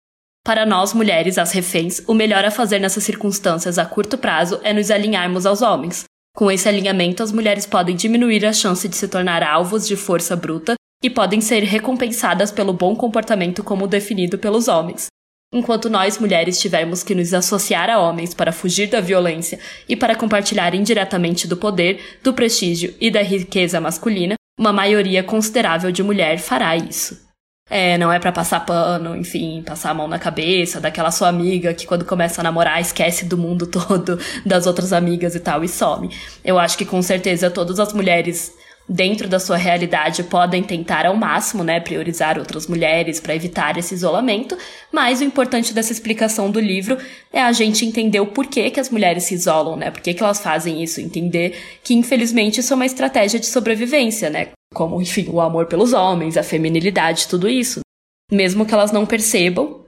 Para nós, mulheres, as reféns, o melhor a fazer nessas circunstâncias a curto prazo é nos alinharmos aos homens. Com esse alinhamento, as mulheres podem diminuir a chance de se tornar alvos de força bruta e podem ser recompensadas pelo bom comportamento como definido pelos homens. Enquanto nós, mulheres, tivermos que nos associar a homens para fugir da violência e para compartilhar indiretamente do poder, do prestígio e da riqueza masculina, uma maioria considerável de mulher fará isso. É, não é para passar pano, enfim, passar a mão na cabeça daquela sua amiga que quando começa a namorar esquece do mundo todo, das outras amigas e tal e some. Eu acho que com certeza todas as mulheres dentro da sua realidade podem tentar ao máximo, né, priorizar outras mulheres para evitar esse isolamento, mas o importante dessa explicação do livro é a gente entender o porquê que as mulheres se isolam, né? Por que, elas fazem isso, entender que infelizmente isso é uma estratégia de sobrevivência, né? Como, enfim, o amor pelos homens, a feminilidade, tudo isso. Mesmo que elas não percebam,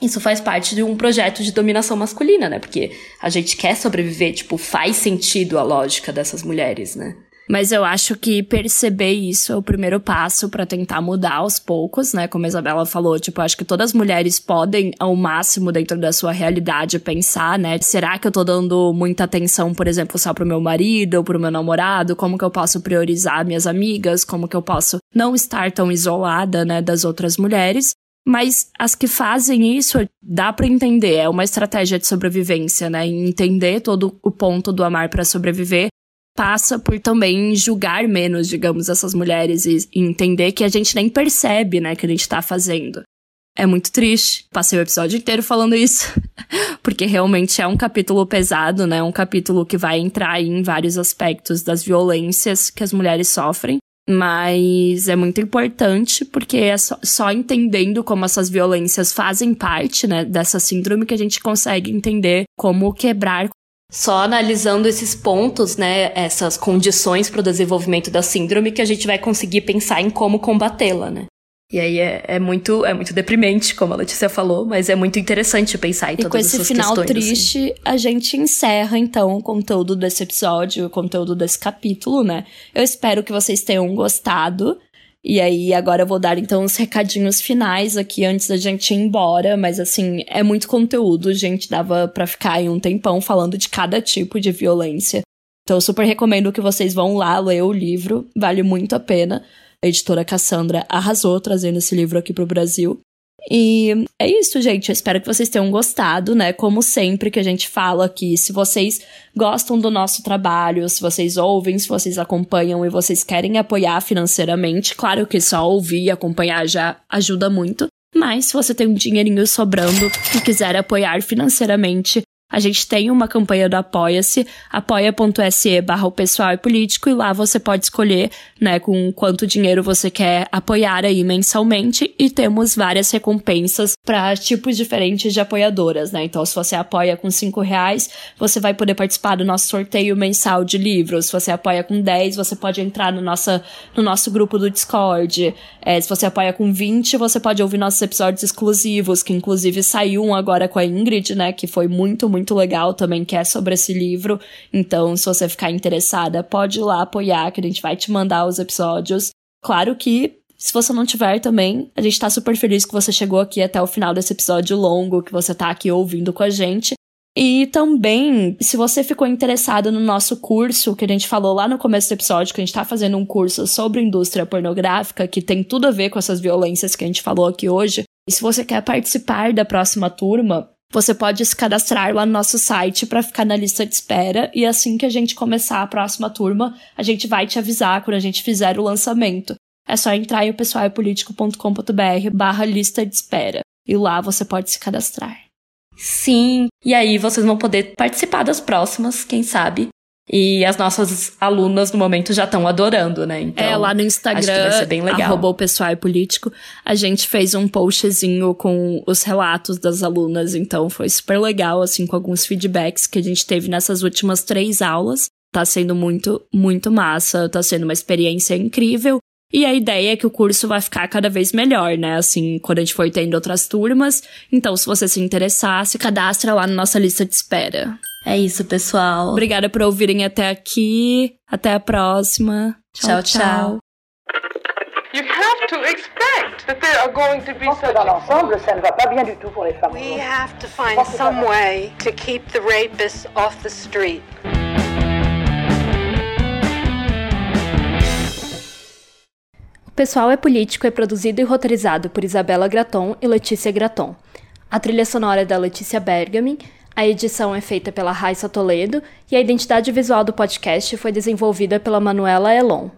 isso faz parte de um projeto de dominação masculina, né? Porque a gente quer sobreviver, tipo, faz sentido a lógica dessas mulheres, né? Mas eu acho que perceber isso é o primeiro passo para tentar mudar aos poucos, né? Como a Isabela falou, tipo, acho que todas as mulheres podem, ao máximo, dentro da sua realidade, pensar, né? Será que eu tô dando muita atenção, por exemplo, só pro meu marido ou pro meu namorado? Como que eu posso priorizar minhas amigas? Como que eu posso não estar tão isolada, né, das outras mulheres? Mas as que fazem isso, dá para entender, é uma estratégia de sobrevivência, né? Entender todo o ponto do amar para sobreviver passa por também julgar menos, digamos, essas mulheres e, entender que a gente nem percebe, né, que a gente tá fazendo. É muito triste. Passei o episódio inteiro falando isso. Porque realmente é um capítulo pesado, né? Um capítulo que vai entrar em vários aspectos das violências que as mulheres sofrem. Mas é muito importante porque é só, só, entendendo como essas violências fazem parte, né, dessa síndrome que a gente consegue entender como quebrar só analisando esses pontos, né, essas condições para o desenvolvimento da síndrome, que a gente vai conseguir pensar em como combatê-la, né? E aí é, é, muito é muito deprimente, como a Letícia falou, mas é muito interessante pensar em todas essas questões. E com esse final assim. triste, assim. a gente encerra então o conteúdo desse episódio, o conteúdo desse capítulo, né? Eu espero que vocês tenham gostado. E aí, agora eu vou dar então os recadinhos finais aqui antes da gente ir embora, mas assim, é muito conteúdo, gente, dava para ficar aí um tempão falando de cada tipo de violência. Então, eu super recomendo que vocês vão lá ler o livro, vale muito a pena. A editora Cassandra arrasou trazendo esse livro aqui pro Brasil. E é isso, gente. Eu espero que vocês tenham gostado, né? Como sempre que a gente fala aqui, se vocês gostam do nosso trabalho, se vocês ouvem, se vocês acompanham e vocês querem apoiar financeiramente, claro que só ouvir e acompanhar já ajuda muito. Mas se você tem um dinheirinho sobrando e quiser apoiar financeiramente, a gente tem uma campanha do Apoia-se, apoia.se barra o pessoal é político, e lá você pode escolher, né, com quanto dinheiro você quer apoiar aí mensalmente, e temos várias recompensas para tipos diferentes de apoiadoras, né? Então, se você apoia com cinco reais, você vai poder participar do nosso sorteio mensal de livros. Se você apoia com 10, você pode entrar no, nossa, no nosso grupo do Discord. É, se você apoia com 20, você pode ouvir nossos episódios exclusivos, que inclusive saiu um agora com a Ingrid, né? Que foi muito, muito muito legal também que é sobre esse livro. Então, se você ficar interessada, pode ir lá apoiar, que a gente vai te mandar os episódios. Claro que se você não tiver também, a gente tá super feliz que você chegou aqui até o final desse episódio longo, que você tá aqui ouvindo com a gente. E também, se você ficou interessado no nosso curso, que a gente falou lá no começo do episódio, que a gente tá fazendo um curso sobre indústria pornográfica, que tem tudo a ver com essas violências que a gente falou aqui hoje. E se você quer participar da próxima turma, você pode se cadastrar lá no nosso site para ficar na lista de espera e assim que a gente começar a próxima turma, a gente vai te avisar quando a gente fizer o lançamento. É só entrar em pessoalpolitico.com.br barra lista de espera e lá você pode se cadastrar. Sim, e aí vocês vão poder participar das próximas, quem sabe. E as nossas alunas no momento já estão adorando, né? Então, é, lá no Instagram, arroba o pessoal é político, a gente fez um postzinho com os relatos das alunas, então foi super legal, assim, com alguns feedbacks que a gente teve nessas últimas três aulas. Tá sendo muito, muito massa, tá sendo uma experiência incrível. E a ideia é que o curso vai ficar cada vez melhor, né? Assim, quando a gente for tendo outras turmas. Então, se você se interessar, se cadastra lá na nossa lista de espera. É isso, pessoal. Obrigada por ouvirem até aqui. Até a próxima. Tchau, tchau. tchau. You have to expect that there are going to be such dans l'ensemble, ça ne va pas bien du tout pour les femmes. We have to find some way to keep the rapists off the street. O Pessoal é Político é produzido e roteirizado por Isabela Graton e Letícia Graton. A trilha sonora é da Letícia Bergamin, a edição é feita pela Raissa Toledo e a identidade visual do podcast foi desenvolvida pela Manuela Elon.